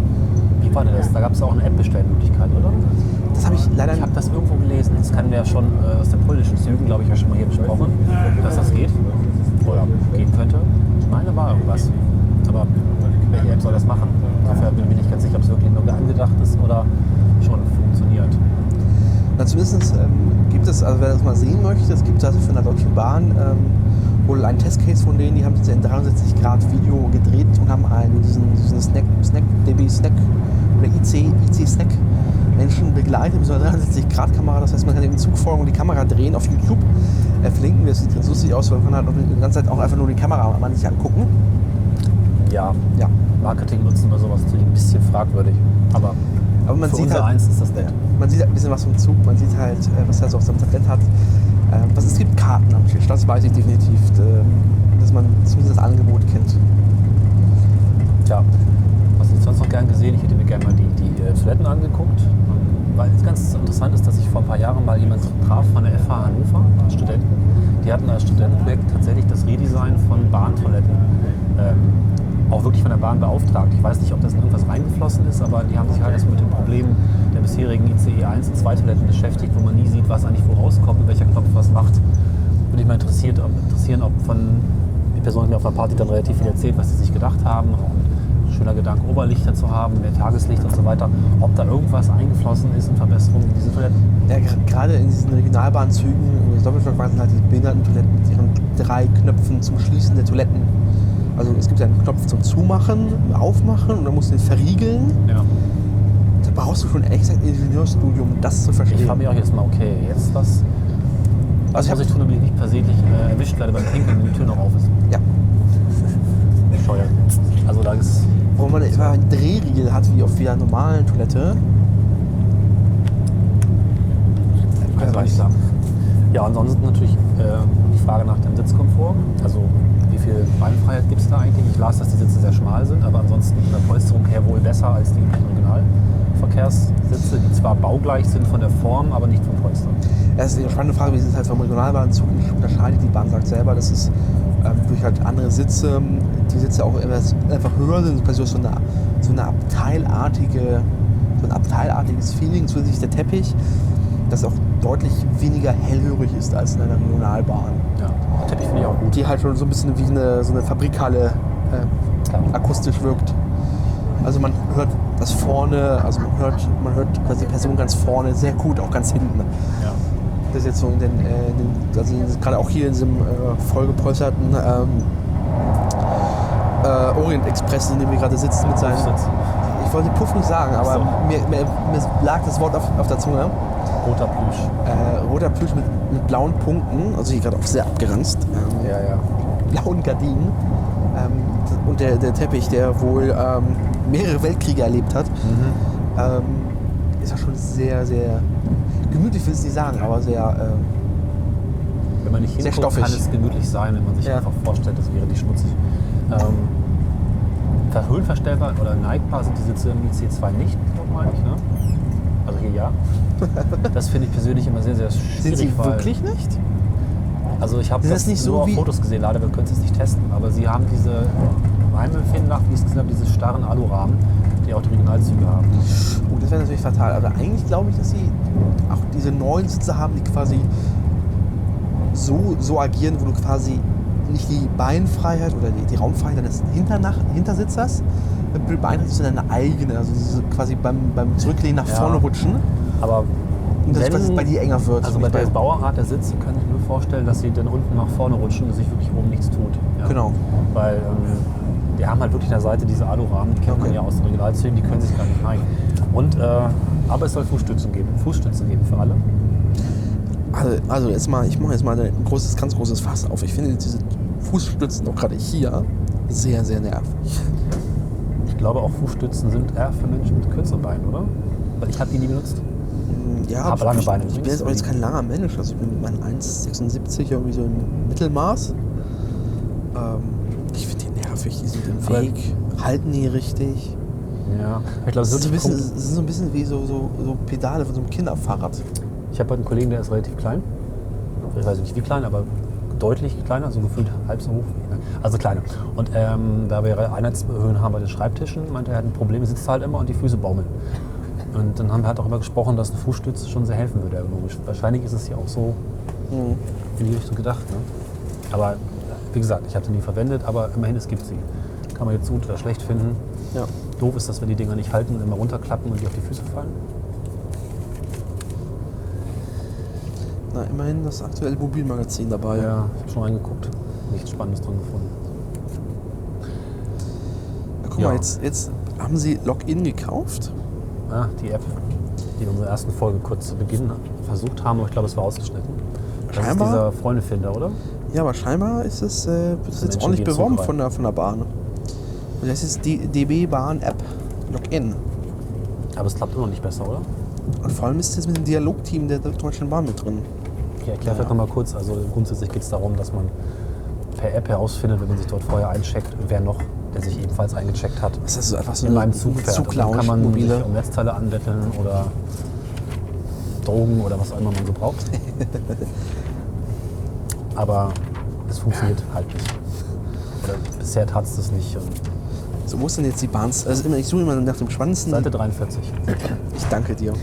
Wie war denn das? Da gab es auch eine App-Bestellmöglichkeit, oder? Das habe ich leider Ich habe das irgendwo gelesen. Das kennen wir ja schon äh, aus den polnischen Zügen, glaube ich, ja schon mal hier besprochen, dass das geht. Oder gehen könnte. Ich meine, war irgendwas. Aber welche App soll das machen? Dafür bin ich nicht ganz sicher, ob es wirklich nur angedacht ist oder schon funktioniert. Na, zumindest ähm, gibt es, also wer das mal sehen möchte, es gibt also von der Deutschen Bahn ähm, wohl einen Testcase von denen, die haben jetzt in 63 Grad Video gedreht und haben einen, diesen, diesen Snack, Snack, DB Snack oder IC, IC Snack Menschen begleitet mit so einer 63 Grad Kamera. Das heißt, man kann dem Zug folgen und die Kamera drehen auf YouTube. Äh, verlinken wir, es sieht ganz lustig aus, weil man kann halt auch die ganze Zeit auch einfach nur die Kamera mal nicht angucken. Ja, Ja. Marketing nutzen bei sowas natürlich ein bisschen fragwürdig. Aber, Aber man für sieht halt, eins ist das nett. man sieht halt ein bisschen was vom Zug, man sieht halt, äh, was er so auf seinem Tablett hat. Äh, was, es gibt Karten am Tisch, das weiß ich definitiv, dass man zumindest das Angebot kennt. Tja, was ich sonst noch gern gesehen? Ich hätte mir gerne mal die, die äh, Toiletten angeguckt. Weil es ganz interessant ist, dass ich vor ein paar Jahren mal jemanden traf von der FH Hannover, Studenten. Die hatten als Studentenprojekt tatsächlich das Redesign von Bahntoiletten ähm, auch wirklich von der Bahn beauftragt. Ich weiß nicht, ob das in irgendwas reingeflossen ist, aber die haben sich halt erst mit dem Problem der bisherigen ICE 1 und 2 Toiletten beschäftigt, wo man nie sieht, was eigentlich wo rauskommt und welcher Knopf was macht. Würde mich mal interessiert, ob, interessieren, ob von die Person hat mir auf der Party dann relativ viel erzählt, was sie sich gedacht haben. Und schöner Gedanke, Oberlichter zu haben, mehr Tageslicht und so weiter. Ob da irgendwas eingeflossen ist in Verbesserungen in diesen Toiletten. Ja, ger- gerade in diesen Regionalbahnzügen, in Doppelstockwagen sind halt die Behindertentoiletten mit ihren drei Knöpfen zum Schließen der Toiletten. Also es gibt ja einen Knopf zum Zumachen, Aufmachen und dann musst du den verriegeln. Ja. Da brauchst du schon gesagt ein Ingenieurstudium, um das zu verstehen. Ich frage mich auch jetzt mal, okay, jetzt was? Was Also ich muss ich tun, damit ich nicht versehentlich äh, erwischt werde beim Pinkeln, wenn die Tür noch auf ist? Ja. [LAUGHS] Bescheuert. Also da ist Wo man immer einen Drehriegel hat, wie auf jeder normalen Toilette. Kann ich nicht sagen. Ja, ansonsten natürlich äh, die Frage nach dem Sitzkomfort. Also wie viel Beinfreiheit gibt es da eigentlich? Ich las, dass die Sitze sehr schmal sind, aber ansonsten von der Polsterung her wohl besser als die Originalverkehrssitze, die zwar baugleich sind von der Form, aber nicht vom Polster. Das ist eine spannende Frage, wie es halt vom Regionalbahnzug unterscheidet. Die Bahn sagt selber, dass es durch halt andere Sitze, die Sitze auch etwas einfach höher sind, quasi so eine, so eine abteilartige, so ein abteilartiges Feeling, zusätzlich der Teppich, das auch deutlich weniger hellhörig ist als in einer Regionalbahn. Ja, Teppich finde ich auch gut. Die halt schon so ein bisschen wie eine, so eine Fabrikhalle äh, akustisch wirkt. Also man hört das vorne, also man hört, man hört quasi die Person ganz vorne sehr gut, auch ganz hinten. Ja. Jetzt so in den, äh, den also gerade auch hier in diesem äh, vollgepolsterten ähm, äh, Orient Express, in dem wir gerade sitzen mit seinen. Ich wollte Puff nicht sagen, aber So. mir, mir, mir lag das Wort auf, auf der Zunge. Roter Plüsch. Äh, roter Plüsch mit, mit blauen Punkten, also hier gerade auch sehr abgeranzt. Ähm, Ja, ja. blauen Gardinen. Ähm, und der, der Teppich, der wohl ähm, mehrere Weltkriege erlebt hat, ähm, ist ja schon sehr, sehr gemütlich, will ich nicht sagen, aber sehr. Ähm, Wenn man nicht Sehr hinguckt, stoffig. kann es gemütlich sein, wenn man sich Ja. einfach vorstellt, das wäre nicht schmutzig. Ähm, ver- höhenverstellbar oder neigbar sind die Sitze im IC2 nicht, meine ich. Ne? Also hier ja. [LAUGHS] Das finde ich persönlich immer sehr, sehr schwierig. sind sie wirklich nicht? Also ich habe das, nicht so nur auf Fotos gesehen, leider, wir können es jetzt nicht testen. Aber sie haben diese, meinem Empfinden nach, wie ich es gesehen habe, diese starren Alurahmen, die auch die Regionalzüge haben. Oh, das wäre natürlich fatal. Aber eigentlich glaube ich, dass sie auch diese neuen Sitze haben, die quasi so, so agieren, wo du quasi nicht die Beinfreiheit oder die, die Raumfreiheit deines Hinternach Hintersitzers beeinträchtigst, sondern deine eigene. Also quasi beim, beim Zurücklehnen nach Ja. vorne rutschen. Aber Und dass, wenn- dass es bei dir enger wird. Also bei der Bauerart der Sitze kann ich mir vorstellen, dass sie dann unten nach vorne rutschen und sich wirklich oben nichts tut. Ja. Genau. Weil ähm, die haben halt wirklich an der Seite diese Alurahmen, die kennt man Okay. ja aus den Regionalzügen, die können sich gar nicht neigen. Und, äh, aber es soll Fußstützen geben, Fußstützen geben für alle. Also, also jetzt mal, ich mache jetzt mal ein großes, ganz großes Fass auf. Ich finde diese Fußstützen auch gerade hier sehr, sehr nervig. Ich glaube auch Fußstützen sind eher für Menschen mit kürzeren Beinen, oder? Weil ich habe die nie benutzt. Ja, Aber lange ich, Beine ich bin jetzt auch jetzt kein langer Mensch. Also ich bin mein 1,76 irgendwie so im Mittelmaß. Ähm, nervig, die sind im Weg, halten nie richtig. Ja. Ich glaube, Das es sind so ist bisschen, das sind so ein bisschen wie so, so, so Pedale von so einem Kinderfahrrad. Ich habe heute einen Kollegen, der ist relativ klein. Ich weiß nicht wie klein, aber deutlich kleiner, so gefühlt halb so hoch. Also kleiner. Und ähm, da wir Einheitshöhen haben bei den Schreibtischen, meinte er, er hat ein Problem, er sitzt halt immer und die Füße baumeln. Und dann haben wir halt darüber gesprochen, dass eine Fußstütze schon sehr helfen würde ergonomisch. Wahrscheinlich ist es ja auch so in die Richtung gedacht. Ne? Aber wie gesagt, ich habe sie nie verwendet, aber immerhin, es gibt sie. Kann man jetzt gut oder schlecht finden. Ja. Doof ist, dass wir die Dinger nicht halten und immer runterklappen und die auf die Füße fallen. Na, immerhin das aktuelle Mobilmagazin dabei. Ja, ich habe schon reingeguckt. Nichts Spannendes drin gefunden. Na, guck Ja. mal, jetzt, jetzt haben sie Login gekauft. Ah, die App, die wir in unserer ersten Folge kurz zu Beginn versucht haben, aber ich glaube, es war ausgeschnitten. Das Scheinbar. ist dieser Freundefinder, oder? Ja, aber scheinbar ist es, äh, wird das jetzt ordentlich beworben Zug von der, von der Bahn. Und das ist die DB Bahn App Login. Aber es klappt immer noch nicht besser, oder? Und vor allem ist es mit dem Dialogteam der Deutschen Bahn mit drin. Ich erkläre vielleicht noch mal kurz. Also grundsätzlich geht es darum, dass man per App herausfindet, wenn man sich dort vorher eincheckt, wer noch, der sich ebenfalls eingecheckt hat, Das ist einfach so in eine meinem Zug fährt. Zuglounge, kann man sich mobile. um Netzteile anbetteln oder Drogen oder was auch immer man so braucht. [LAUGHS] Aber es funktioniert halt nicht. Oder bisher tat es das nicht. Und So, ist denn jetzt die Bahn? Also immer, ich suche immer nach dem spannendsten. Seite 43. Ich danke dir.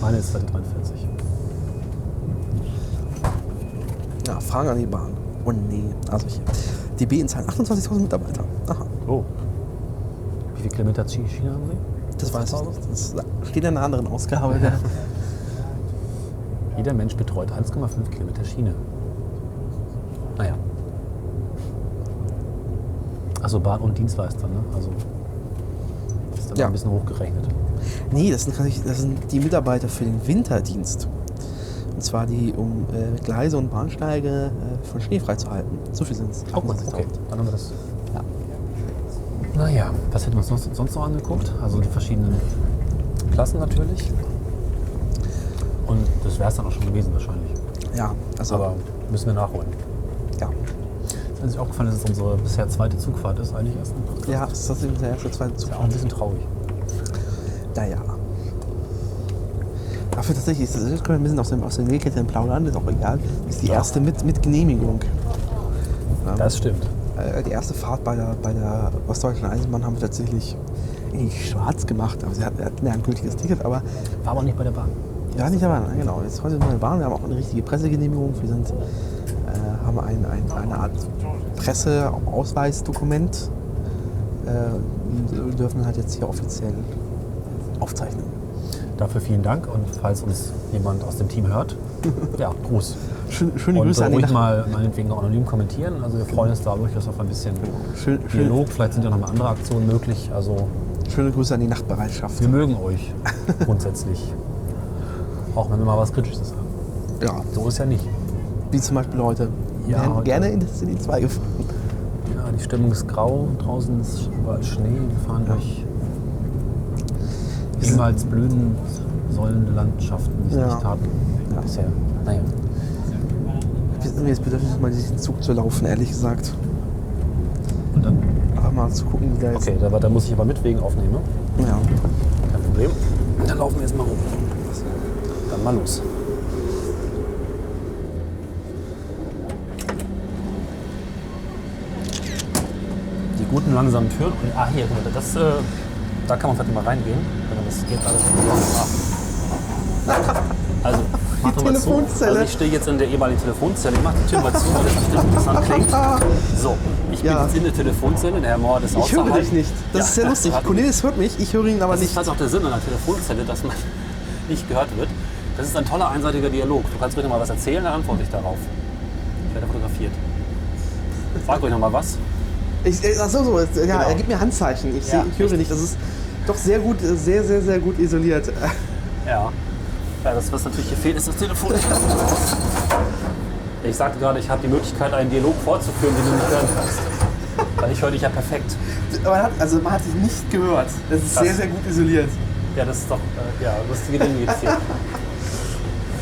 Meine ist Seite 43. Ja, Frage an die Bahn. Oh nee, also hier. DB in Zahlen 28.000 Mitarbeiter. Aha, Oh. Wie viele Kilometer Schiene haben Sie? das weiß ich nicht. Das steht in einer anderen Ausgabe. Der [LAUGHS] [LAUGHS] Jeder Mensch betreut 1,5 Kilometer Schiene. Naja. Achso, Bahn und Dienstleister, ne? Also. Das ist dann Ja. ein bisschen hochgerechnet. nee, das sind, das sind die Mitarbeiter für den Winterdienst. Und zwar die, um äh, Gleise und Bahnsteige äh, von Schnee freizuhalten. So viel sind es. Okay, dann haben wir das. Naja, was hätten wir uns sonst, sonst noch angeguckt? Also die verschiedenen Klassen natürlich. Und das wäre es dann auch schon gewesen wahrscheinlich. Ja, also, Aber müssen wir nachholen. Ist uns auch aufgefallen, dass es unsere bisher zweite Zugfahrt ist, eigentlich erst. Ja, das ist tatsächlich der erste, zweite Ist Zug. ja auch ein bisschen traurig. Naja. Dafür tatsächlich, ist das das können wir ein bisschen aus dem, aus dem Nähkästchen plaudern, ist auch egal. Ist die erste mit, mit Genehmigung. Ähm, Das stimmt. Äh, Die erste Fahrt bei der, bei der Ostdeutschen Eisenbahn haben wir tatsächlich nicht schwarz gemacht. Aber sie hatten, ja ein gültiges Ticket, aber War aber nicht bei der Bahn. ja, nicht dabei. Nein, genau. Jetzt heute sind wir in der Bahn. Wir haben auch eine richtige Pressegenehmigung. Wir sind, äh, haben ein, ein, eine Art Presseausweisdokument. Äh, dürfen halt jetzt hier offiziell aufzeichnen. Dafür vielen Dank und falls uns jemand aus dem Team hört, [LAUGHS] ja, Gruß. Schön, schöne Und Grüße äh, an ruhig mal meinetwegen auch anonym kommentieren. Also wir freuen uns da durchaus auf ein bisschen schön, schön, Dialog. Vielleicht sind ja noch mal andere Aktionen möglich. Also schöne Grüße an die Nachtbereitschaft. wir mögen euch [LAUGHS] grundsätzlich. Auch wenn wir mal was Kritisches haben. Ja, So ist ja nicht. wie zum Beispiel heute. Ja, heute. gerne in Destiny 2 gefahren. Ja, die Stimmung ist grau, draußen ist überall Schnee. Wir fahren durch Wir sind- niemals blühen sollende Landschaften, die es Ja. nicht hatten Ja. bisher. Naja. Jetzt bedürftig, mal diesen Zug zu laufen, ehrlich gesagt. Und dann, Aber mal zu gucken, wie jetzt. okay, da, da muss ich aber mitwegen aufnehmen. Ne? Ja. Kein Problem. Dann laufen wir jetzt mal rum. Dann mal los. Die guten langsamen Türen. Und, ah, hier, guck mal, das, äh, da kann man vielleicht mal reingehen. Wenn man das geht alles. Ah. Also, mach zu. Telefonzelle. Also ich stehe jetzt in der ehemaligen Telefonzelle. Ich mach die Tür mal zu, weil das bestimmt interessant klingt. So, ich bin Ja. jetzt in der Telefonzelle. Der Herr Mohr ist Ich höre außerhalb. dich nicht. Das Ja. ist sehr lustig. Cornelis hört mich, ich höre ihn aber das nicht. ist halt auch der Sinn einer Telefonzelle, dass man [LAUGHS] nicht gehört wird. Das ist ein toller einseitiger Dialog. Du kannst ruhig noch mal was erzählen, dann antworte ich darauf. Ich werde fotografiert. Sag ruhig noch mal was. Ich, äh, ach so, so. Ja, Genau. er gibt mir Handzeichen. Ich, Ja, seh, ich höre richtig. nicht. Das ist doch sehr gut, äh, sehr, sehr, sehr gut isoliert. Ja. Ja, das, was natürlich hier fehlt, ist das Telefon. Ich sagte gerade, ich habe die Möglichkeit, einen Dialog fortzuführen, den du nicht hören kannst. Weil ich höre dich ja perfekt. Man hat, also man hat dich nicht gehört. Das ist Krass. sehr, sehr gut isoliert. Ja, das ist doch äh, ja, lustige Dinge jetzt hier.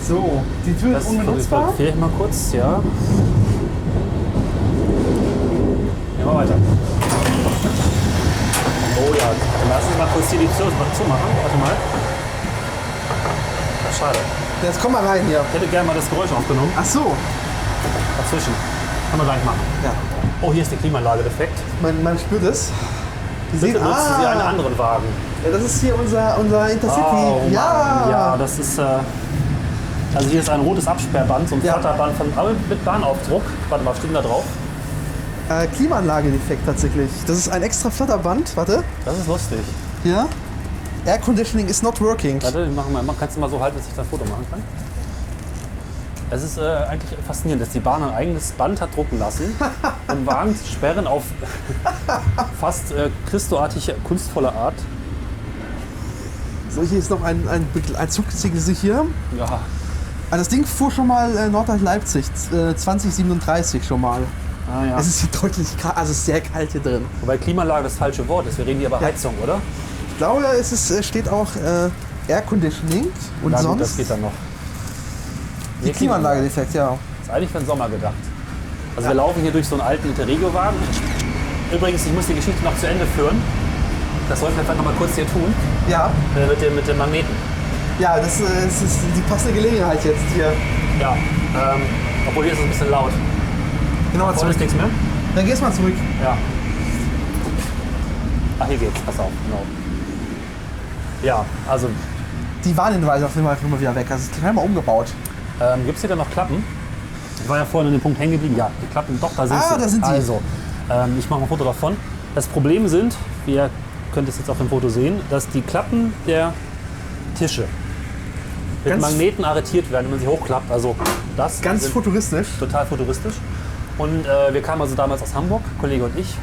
So, die Tür Das ist unbenutzbar. ich mal kurz, ja. Mal weiter. Oh ja, dann lass uns mal kurz hier die Tür zumachen. Warte mal. Schade. Jetzt komm mal rein hier. Ich hätte gerne mal das Geräusch aufgenommen. Ach so. Dazwischen. Kann man gleich machen. Ja. Oh, hier ist die Klimaanlage defekt. Man, man spürt es. Die Bitte sehen, nutzen Sie einen ah, anderen Wagen. ja, das ist hier unser, unser Intercity. Oh, ja. Ja, das ist. Äh, also hier ist ein rotes Absperrband, so ein Ja. Flatterband von, aber mit Bahnaufdruck. Warte mal, steht da drauf? Äh, Klimaanlage-Defekt tatsächlich. Das ist ein extra Flatterband. Warte. Das ist lustig. Hier. Air Conditioning is not working. Warte, wir machen mal, kannst du mal so halten, dass ich da ein Foto machen kann? Es ist äh, eigentlich faszinierend, dass die Bahn ein eigenes Band hat drucken lassen [LAUGHS] und Wagen zu sperren auf [LAUGHS] fast äh, christoartige, kunstvolle Art. So, hier ist noch ein, ein, ein Zug, sehen Sie hier. Ja, Ah, Das Ding fuhr schon mal äh, Nordrhein-Leipzig, äh, 2037 schon mal. Ah, ja. Es ist hier deutlich also sehr kalt hier drin. Wobei Klimaanlage das falsche Wort ist. Wir reden hier über Ja. Heizung, oder? Ich glaube, es ist, äh, steht auch äh, Air Conditioning und Na gut, sonst das geht dann noch. die Nee, Klimaanlage-Defekt, ja. Ist eigentlich für den Sommer gedacht. Also wir laufen hier durch so einen alten Interregio-Wagen. Übrigens, ich muss die Geschichte noch zu Ende führen. Das sollten wir vielleicht noch mal kurz hier tun. Ja, Äh, mit, dem, mit dem Magneten. ja das, äh, das ist die passende Gelegenheit jetzt hier. Ja. Ähm, obwohl hier ist es ein bisschen laut. Genau, mal Heute zurück. ist nichts mehr? Dann gehst mal zurück. Ja. Ach, hier geht's. Pass auf. Genau. Ja, also Die Warnhinweise auf jeden Fall immer wieder weg. Also es ist scheinbar umgebaut. ähm, gibt es hier dann noch Klappen? Ich war ja vorhin an dem Punkt hängen geblieben. Ja, die Klappen, doch, da sind Ah, sie. da sind sie. Also, ähm, ich mache mal ein Foto davon. Das Problem sind, ihr könnt es jetzt auf dem Foto sehen, dass die Klappen der Tische mit Ganz- Magneten arretiert werden, wenn man sie hochklappt. Also das Ganz futuristisch. total futuristisch. Und äh, wir kamen also damals aus Hamburg, Kollege und ich.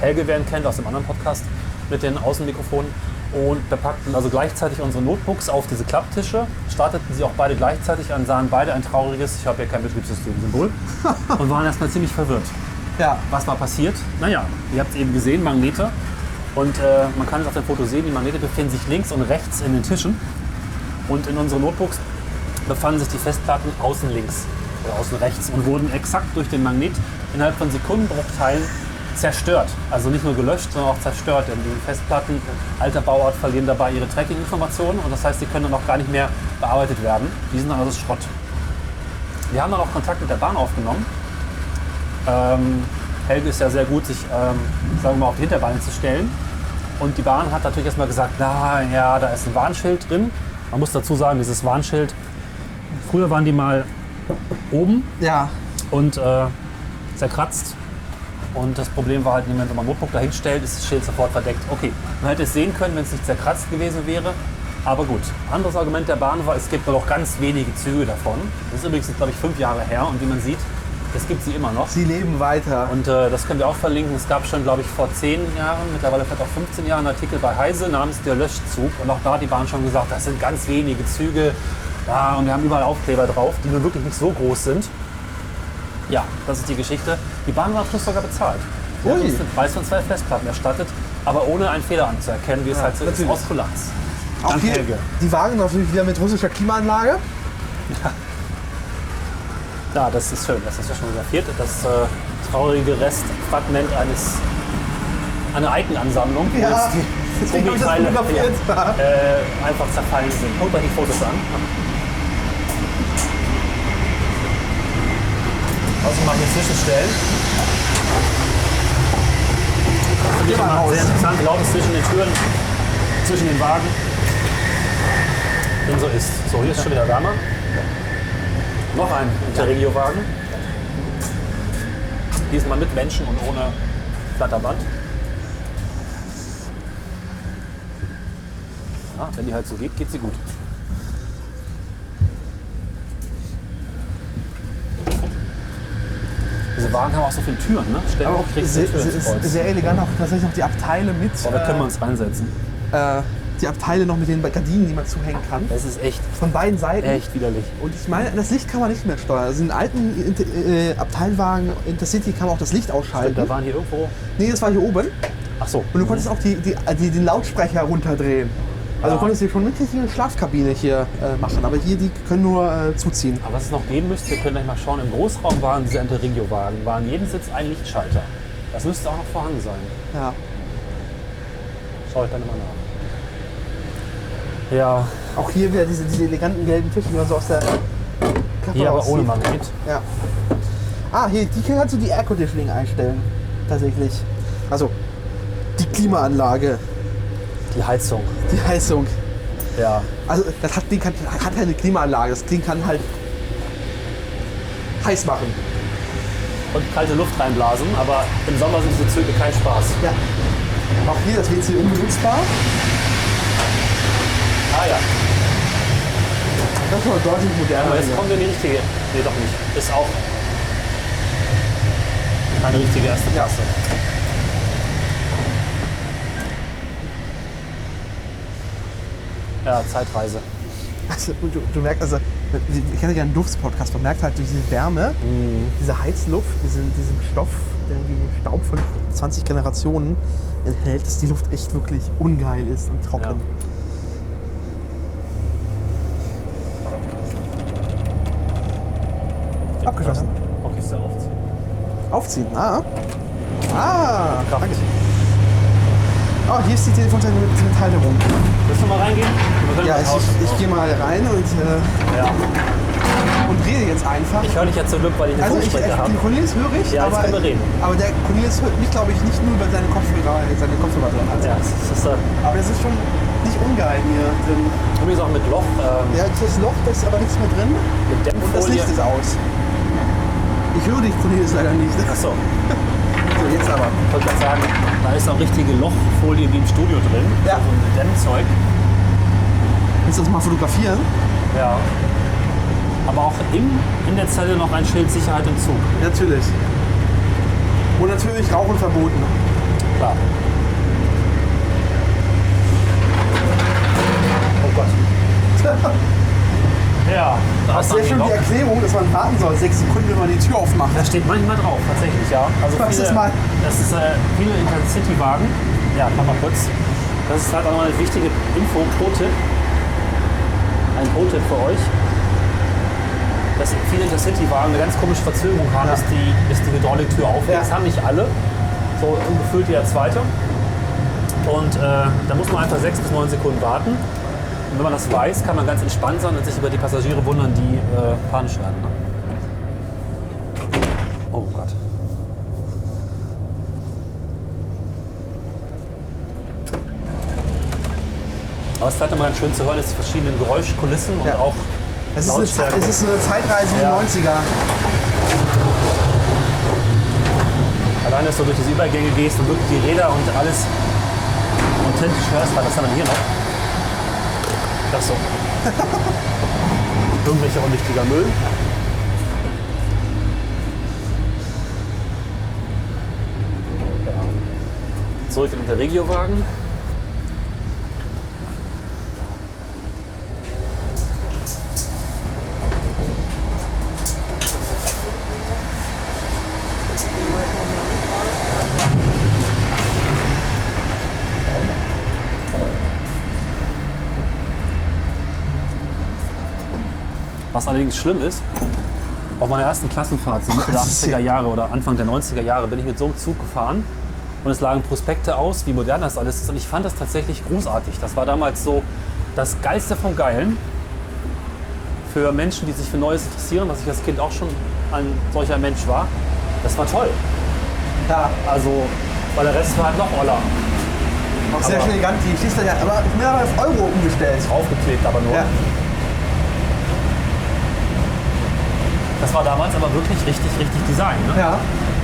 Helge, wer ihn kennt aus dem anderen Podcast, mit den Außenmikrofonen. Und wir packten also gleichzeitig unsere Notebooks auf diese Klapptische, starteten sie auch beide gleichzeitig an, sahen beide ein trauriges, ich habe hier kein Betriebssystem-Symbol, [LAUGHS] und waren erstmal ziemlich verwirrt. Ja. Was war passiert? Naja, ihr habt es eben gesehen, Magnete. Und äh, man kann es auf dem Foto sehen, die Magnete befinden sich links und rechts in den Tischen. Und in unseren Notebooks befanden sich die Festplatten außen links oder außen rechts und wurden exakt durch den Magnet innerhalb von Sekundenbruchteilen zerstört. Also nicht nur gelöscht, sondern auch zerstört. Denn die Festplatten alter Bauart verlieren dabei ihre Tracking-Informationen und das heißt, die können dann auch gar nicht mehr bearbeitet werden. Die sind dann also Schrott. Wir haben dann auch Kontakt mit der Bahn aufgenommen. Ähm, Helge ist ja sehr gut, sich ähm, sagen wir mal, auf die Hinterbeine zu stellen. Und die Bahn hat natürlich erstmal gesagt, na ja, da ist ein Warnschild drin. Man muss dazu sagen, dieses Warnschild, früher waren die mal oben Ja. und äh, zerkratzt. Und das Problem war halt, wenn man so ein Notebook dahin stellt, ist das Schild sofort verdeckt. Okay, man hätte es sehen können, wenn es nicht zerkratzt gewesen wäre. Aber gut, anderes Argument der Bahn war, es gibt nur noch ganz wenige Züge davon. Das ist übrigens, glaube ich, fünf Jahre her und wie man sieht, es gibt sie immer noch. Sie leben weiter. Und äh, das können wir auch verlinken. Es gab schon, glaube ich, vor zehn Jahren, mittlerweile vielleicht auch 15 Jahren, einen Artikel bei Heise namens Der Löschzug. Und auch da hat die Bahn schon gesagt, das sind ganz wenige Züge. Ja, und wir haben überall Aufkleber drauf, die nun wirklich nicht so groß sind. Ja, das ist die Geschichte. Die Bahn war am Schluss sogar bezahlt. Sie hat Ui. uns den Preis von zwei Festplatten erstattet, aber ohne einen Fehler anzuerkennen, wie es halt so ist, natürlich. aus Kulanz. Auch Dank hier, Helge. die Wagen natürlich wieder mit russischer Klimaanlage. Ja, das ist schön, das ist ja schon fotografiert. Das äh, traurige Restfragment eines, einer Eichenansammlung, wo Ja, jetzt die deswegen hab ich das Gummiteile fotografiert. ja, äh, einfach zerfallen sind. Guckt euch die Fotos an. Mache ich hier Zwischenstellen. Das finde ich mal immer sehr interessant, wie laut es zwischen den Türen, zwischen den Wagen denn so ist. So, hier ist schon wieder wärmer. Noch ein Interregio-Wagen. Diesmal mit Menschen und ohne Flatterband. Ja, wenn die halt so geht, geht sie gut. Diese Wagen haben auch so viele Türen, ne? Stell Aber auch sehr, sehr, elegant auch tatsächlich noch die Abteile mit. Boah, da können wir äh, uns reinsetzen. äh, die Abteile noch mit den Gardinen, die man zuhängen kann. Das ist echt, Von beiden Seiten. echt widerlich. Und ich meine, das Licht kann man nicht mehr steuern. Also in alten Inter äh, Abteilwagen Intercity kann man auch das Licht ausschalten. Da waren hier irgendwo. Nee, das war hier oben. Ach so. Und du konntest auch die, die, die, den Lautsprecher runterdrehen. Also du konntest hier schon wirklich eine Schlafkabine hier äh, machen. Aber hier, die können nur äh, zuziehen. Aber was es noch geben müsste, wir können gleich mal schauen, im Großraum waren diese Interregio-Wagen, waren jeden Sitz ein Lichtschalter. Das müsste auch noch vorhanden sein. Ja. Schau ich dann immer nach. Ja, Auch hier wieder diese, diese eleganten gelben Tische, die man so aus der Klappe hier aber ohne. Magnet. Ja. Ah, hier, die kannst du die Air Conditioning einstellen. Tatsächlich. Also, die Klimaanlage, Die Heizung. die Heizung. Ja. Also, das hat, Ding kann, hat eine Klimaanlage. Das Ding kann halt heiß machen. Und kalte Luft reinblasen, aber im Sommer sind diese Züge kein Spaß. Ja. Auch hier das WC unbenutzbar. Ah ja. Das ist schon deutlich moderner. Aber jetzt kommen wir in die richtige. Nee, doch nicht. Ist auch keine richtige erste Klasse. Ja, Zeitreise. Also, du, du merkst, also, ich hatte ja einen Duftspodcast, man merkt halt durch diese Wärme, diese Heizluft, diesen, diesen Stoff, der den Staub von 20 Generationen enthält, dass die Luft echt wirklich ungeil ist und trocken. Abgeschlossen. Okay, ist ja aufziehen. Aufziehen, ah. Ah, danke. Oh, hier ist die Telefonzelle mit, mit Halterung. Willst du mal reingehen? Ja, ich, ich, ich gehe mal rein und, äh, ja. und rede jetzt einfach. Ich höre dich ja zum Glück, weil ich eine Also ich, Funksprecher habe. den Cornelius höre ich, Ja, aber, können wir reden. aber der Cornelius hört mich, glaube ich, nicht nur über seine Kopfhörer, seine Kopfhörer drin hat. Ja, das ist äh, Aber das ist schon nicht ungeil hier drin. übrigens auch mit Loch, ähm, Ja, das Loch, da ist aber nichts mehr drin mit und das. Licht ist aus. Ich höre dich, Cornelius, leider nicht. Achso, So, [LAUGHS] jetzt aber. ich wollte gerade sagen, da ist auch richtige Lochfolie wie im Studio drin. Ja. So ein Dämmzeug. Willst du das mal fotografieren? Ja. Aber auch im, in der Zelle noch ein Schild Sicherheit im Zug. Natürlich. Und natürlich Rauchen verboten. Klar. [LAUGHS] Oh Gott. Ja, da ist Sehr schön die. Erklärung, dass man warten soll, sechs Sekunden, wenn man die Tür aufmacht. Da steht manchmal drauf, tatsächlich, ja. Also viele, ist mal? Das ist äh, viele Intercity-Wagen. Ja, kann man kurz. Das ist halt auch mal eine wichtige Info, Pro-Tipp. Ein Pro-Tipp für euch. Dass viele Intercity-Wagen eine ganz komische Verzögerung haben, Ja. bis, die, bis die Hydrauliktür aufgeht. Ja. Das haben nicht alle. So ungefühlt jeder zweite. Und äh, da muss man einfach sechs bis neun Sekunden warten. Und wenn man das weiß, kann man ganz entspannt sein und sich über die Passagiere wundern, die äh, panisch werden. Ne? Oh Gott. Aber es ist halt immer ganz schön zu hören, ist die verschiedenen Geräuschkulissen und Ja. auch Es ist, eine, es ist eine Zeitreise in Ja. den 90er. Allein, dass du durch diese Übergänge gehst und wirklich die Räder und alles authentisch hörst, war das dann hier noch. Das so. Irgendwelcher unwichtiger Müll. Zurück in den Regiowagen. Allerdings schlimm ist, auf meiner ersten Klassenfahrt, so Mitte der Das ist 80er Jahre oder Anfang der 90er Jahre, bin ich mit so einem Zug gefahren und es lagen Prospekte aus, wie modern das alles ist. Und ich fand das tatsächlich großartig. Das war damals so das Geilste vom Geilen für Menschen, die sich für Neues interessieren, was ich als Kind auch schon ein solcher Mensch war. Das war toll. Ja, Also, weil der Rest war halt noch Oller. auch sehr Aber- schnell Ganti. Stehst du ja, aber mehrere auf Euro umgestellt. Aufgeklebt aber nur. Ja. Das war damals aber wirklich richtig, richtig Design. Ne? ja.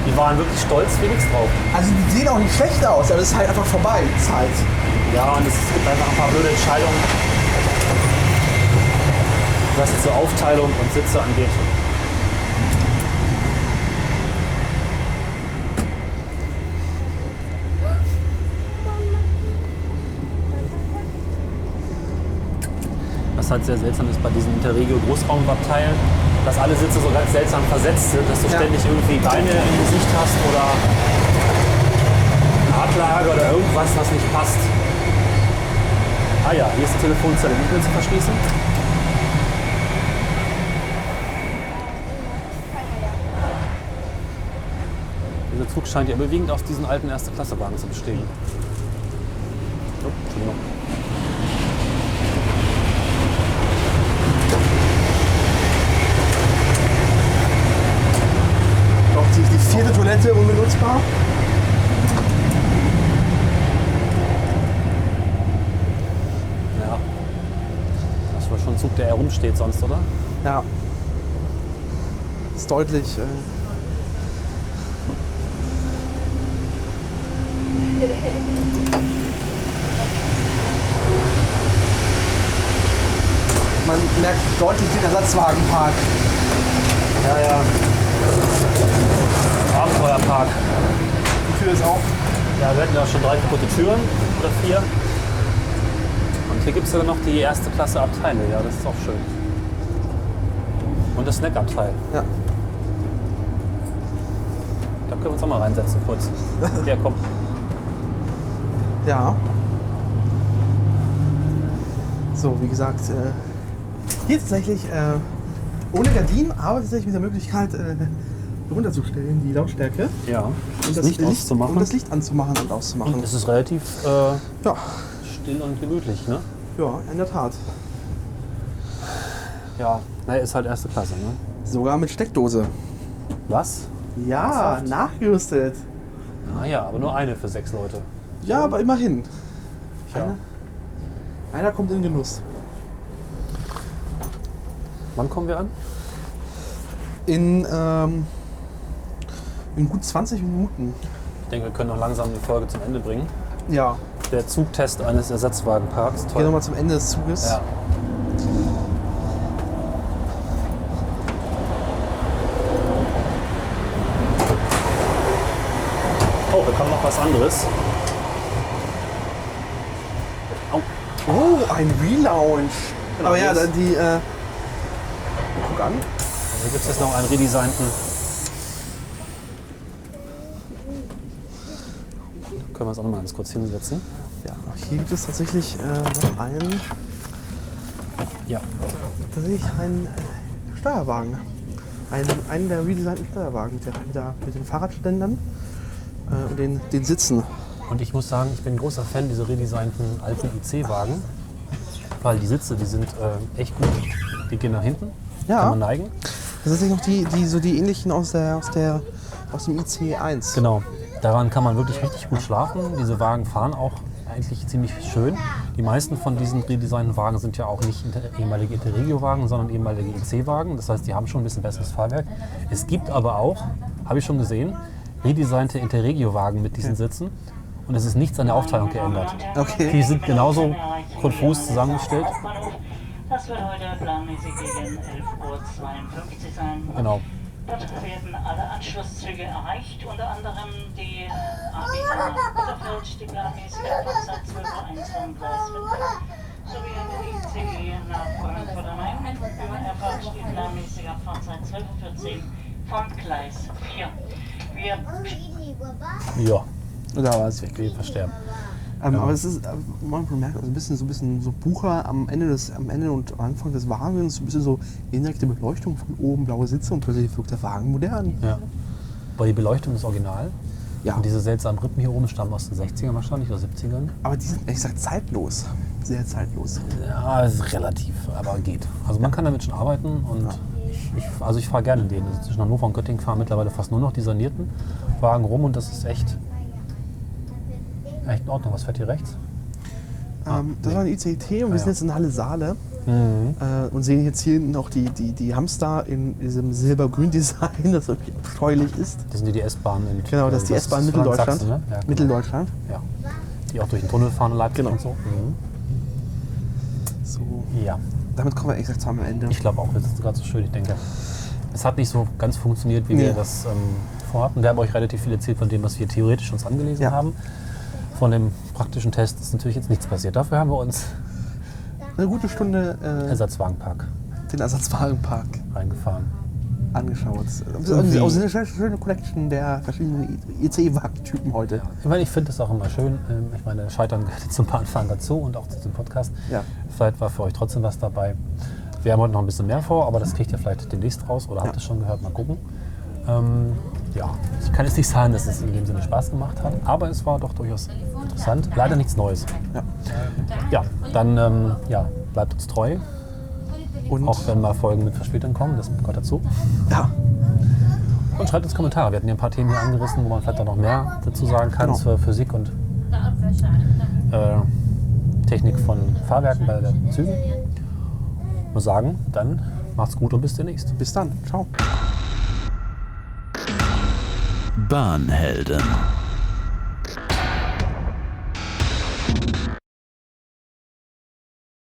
Die waren wirklich stolz nichts drauf. Also die sehen auch nicht schlecht aus, aber es ist halt einfach vorbei, die Zeit. Ja, und es gibt einfach ein paar blöde Entscheidungen, was so Aufteilung und Sitze angeht. Was halt sehr seltsam ist bei diesen Interregio Großraumabteilen, dass alle Sitze so ganz seltsam versetzt sind, dass du Ja. ständig irgendwie Beine im Gesicht hast oder Hartlage oder irgendwas, was nicht passt. Ah ja, hier ist die Telefonzelle nicht mehr zu verschließen. Dieser Zug scheint ja überwiegend aus diesen alten Erste-Klasse-Wagen zu bestehen. Oh, Entschuldigung. Toilette unbenutzbar. Ja. Das wohl schon ein Zug, der herumsteht sonst, oder? Ja. Ist deutlich. Äh, man merkt deutlich den Ersatzwagenpark. Ja, ja. Abenteuerpark. Die Tür ist auf. Ja, wir hatten ja schon drei kaputte Türen oder vier. Und hier gibt es sogar noch die erste Klasse Abteile. Ja, das ist auch schön. Und das Snackabteil. Ja. Da können wir uns auch mal reinsetzen kurz. [LAUGHS] Ja, komm. Ja. So, wie gesagt, äh, hier tatsächlich äh, ohne Gardinen, aber tatsächlich mit der Möglichkeit, äh, runterzustellen, die Lautstärke. Ja. Und Das Licht Licht, auszumachen. Und das Licht anzumachen und auszumachen. Und es ist relativ äh, ja, still und gemütlich, ne? ja, in der Tat. Ja. Naja, ist halt erste Klasse, ne? Sogar mit Steckdose. Was? Ja, Ernsthaft? nachgerüstet. Ah ja, aber nur eine für sechs Leute. Ja, aber immerhin. Ja. Einer, einer kommt in Genuss. Wann kommen wir an? In, ähm, in gut 20 Minuten. Ich denke, wir können noch langsam die Folge zum Ende bringen. Ja, Der Zugtest eines Ersatzwagenparks. gehen Toll. nochmal zum Ende des Zuges. Ja. Oh, da kommt noch was anderes. Oh, ein Relaunch. Genau, aber ja, die. Äh, guck an. Hier gibt es jetzt noch einen redesignten. Können wir uns auch noch mal ganz kurz hinsetzen. Ja, hier gibt es tatsächlich äh, noch einen, Ja. tatsächlich einen äh, Steuerwagen. Einen, einen der redesignten Steuerwagen mit, der, mit, der, mit den Fahrradständern äh, und den, den Sitzen. Und ich muss sagen, ich bin ein großer Fan dieser redesignten alten IC-Wagen. Weil die Sitze, die sind äh, echt gut. Die gehen nach hinten. Ja. Kann man neigen. Das sind noch die, die, so die ähnlichen aus, der, aus, der, aus dem IC1. Genau. Daran kann man wirklich richtig gut schlafen. Diese Wagen fahren auch eigentlich ziemlich schön. Die meisten von diesen redesignten Wagen sind ja auch nicht ehemalige Interregio-Wagen, sondern ehemalige IC-Wagen. Das heißt, die haben schon ein bisschen besseres Fahrwerk. Es gibt aber auch, habe ich schon gesehen, redesignte Interregio-Wagen mit diesen Sitzen. Und es ist nichts an der Aufteilung geändert. Okay. Die sind genauso konfus zusammengestellt. Das wird heute planmäßig gegen 11.52 Uhr sein. Genau. Dort werden alle Anschlusszüge erreicht, unter anderem die ABA Bitterfeld, die planmäßige Abfahrtzeit 12.01 Uhr vom Gleis 5, sowie der ICE nach Frankfurt am Main erfolgt die planmäßige Abfahrtzeit 12.14 Uhr vom Gleis 4. Wir Ja, Da war es weg. wir versterben. Ähm, Aber es ist, man merkt also ein bisschen so ein bisschen so Bucher am Ende des, am Ende und am Anfang des Wagens, so ein bisschen so indirekte Beleuchtung von oben, blaue Sitze und plötzlich wirkt der Wagen modern. Ja. Aber die Beleuchtung ist original. Ja. Und diese seltsamen Rippen hier oben stammen aus den 60ern wahrscheinlich oder 70ern. Aber die sind ehrlich gesagt zeitlos. Sehr zeitlos. Ja, es ist relativ, aber geht. Also man kann damit schon arbeiten und ich, ich, also ich fahre gerne in denen. Also zwischen Hannover und Göttingen fahren mittlerweile fast nur noch die sanierten Wagen rum und das ist echt, echt in Ordnung. Was fährt hier rechts? Ähm, das war ein ICT und wir Ah, sind ja. jetzt in Halle Saale Mhm. äh, und sehen jetzt hier noch die, die, die Hamster in diesem silbergrün-Design, [LAUGHS] das wirklich abscheulich ist. Das sind die, die S-Bahn in Genau, das ist die S-Bahn Mitteldeutschland. Sachsen, ne? ja, genau. Mitteldeutschland. Ja. Die auch durch den Tunnel fahren in Leipzig Genau. und so. Mhm. So, Ja, damit kommen wir ehrlich gesagt am Ende. ich glaube auch, das ist gerade so schön. Ich denke, es hat nicht so ganz funktioniert, wie Nee. wir das ähm, vorhatten. Wir haben euch relativ viel erzählt von dem, was wir theoretisch uns angelesen Ja. haben. Von dem praktischen Test ist natürlich jetzt nichts passiert. Dafür haben wir uns Eine gute Stunde äh, Ersatzwagenpark den Ersatzwagenpark reingefahren. angeschaut. Irgendwie- Auch eine schöne, schöne Collection der verschiedenen IC-Wagentypen heute. Ich meine, ich finde das auch immer schön. Ähm, Ich meine, Scheitern gehört [LAUGHS] zum Bahnfahren dazu und auch zu dem Podcast. Ja. Vielleicht war für euch trotzdem was dabei. Wir haben heute noch ein bisschen mehr vor, aber das kriegt ihr vielleicht demnächst raus oder habt Ja. ihr schon gehört. Mal gucken. Ähm, ja, ich kann jetzt nicht sagen, dass es in dem Sinne Spaß gemacht hat, aber es war doch durchaus interessant. Leider nichts Neues. Ja. Ja, dann ähm, ja, bleibt uns treu. Und Auch wenn mal Folgen mit Verspätung kommen, das gehört dazu. ja. Und schreibt uns Kommentare. Wir hatten ja ein paar Themen hier angerissen, wo man vielleicht auch noch mehr dazu sagen kann Genau. zur Physik und äh, Technik von Fahrwerken bei den Zügen. Ich muss sagen, dann macht's gut und bis demnächst. Bis dann. Ciao. Bahnhelden.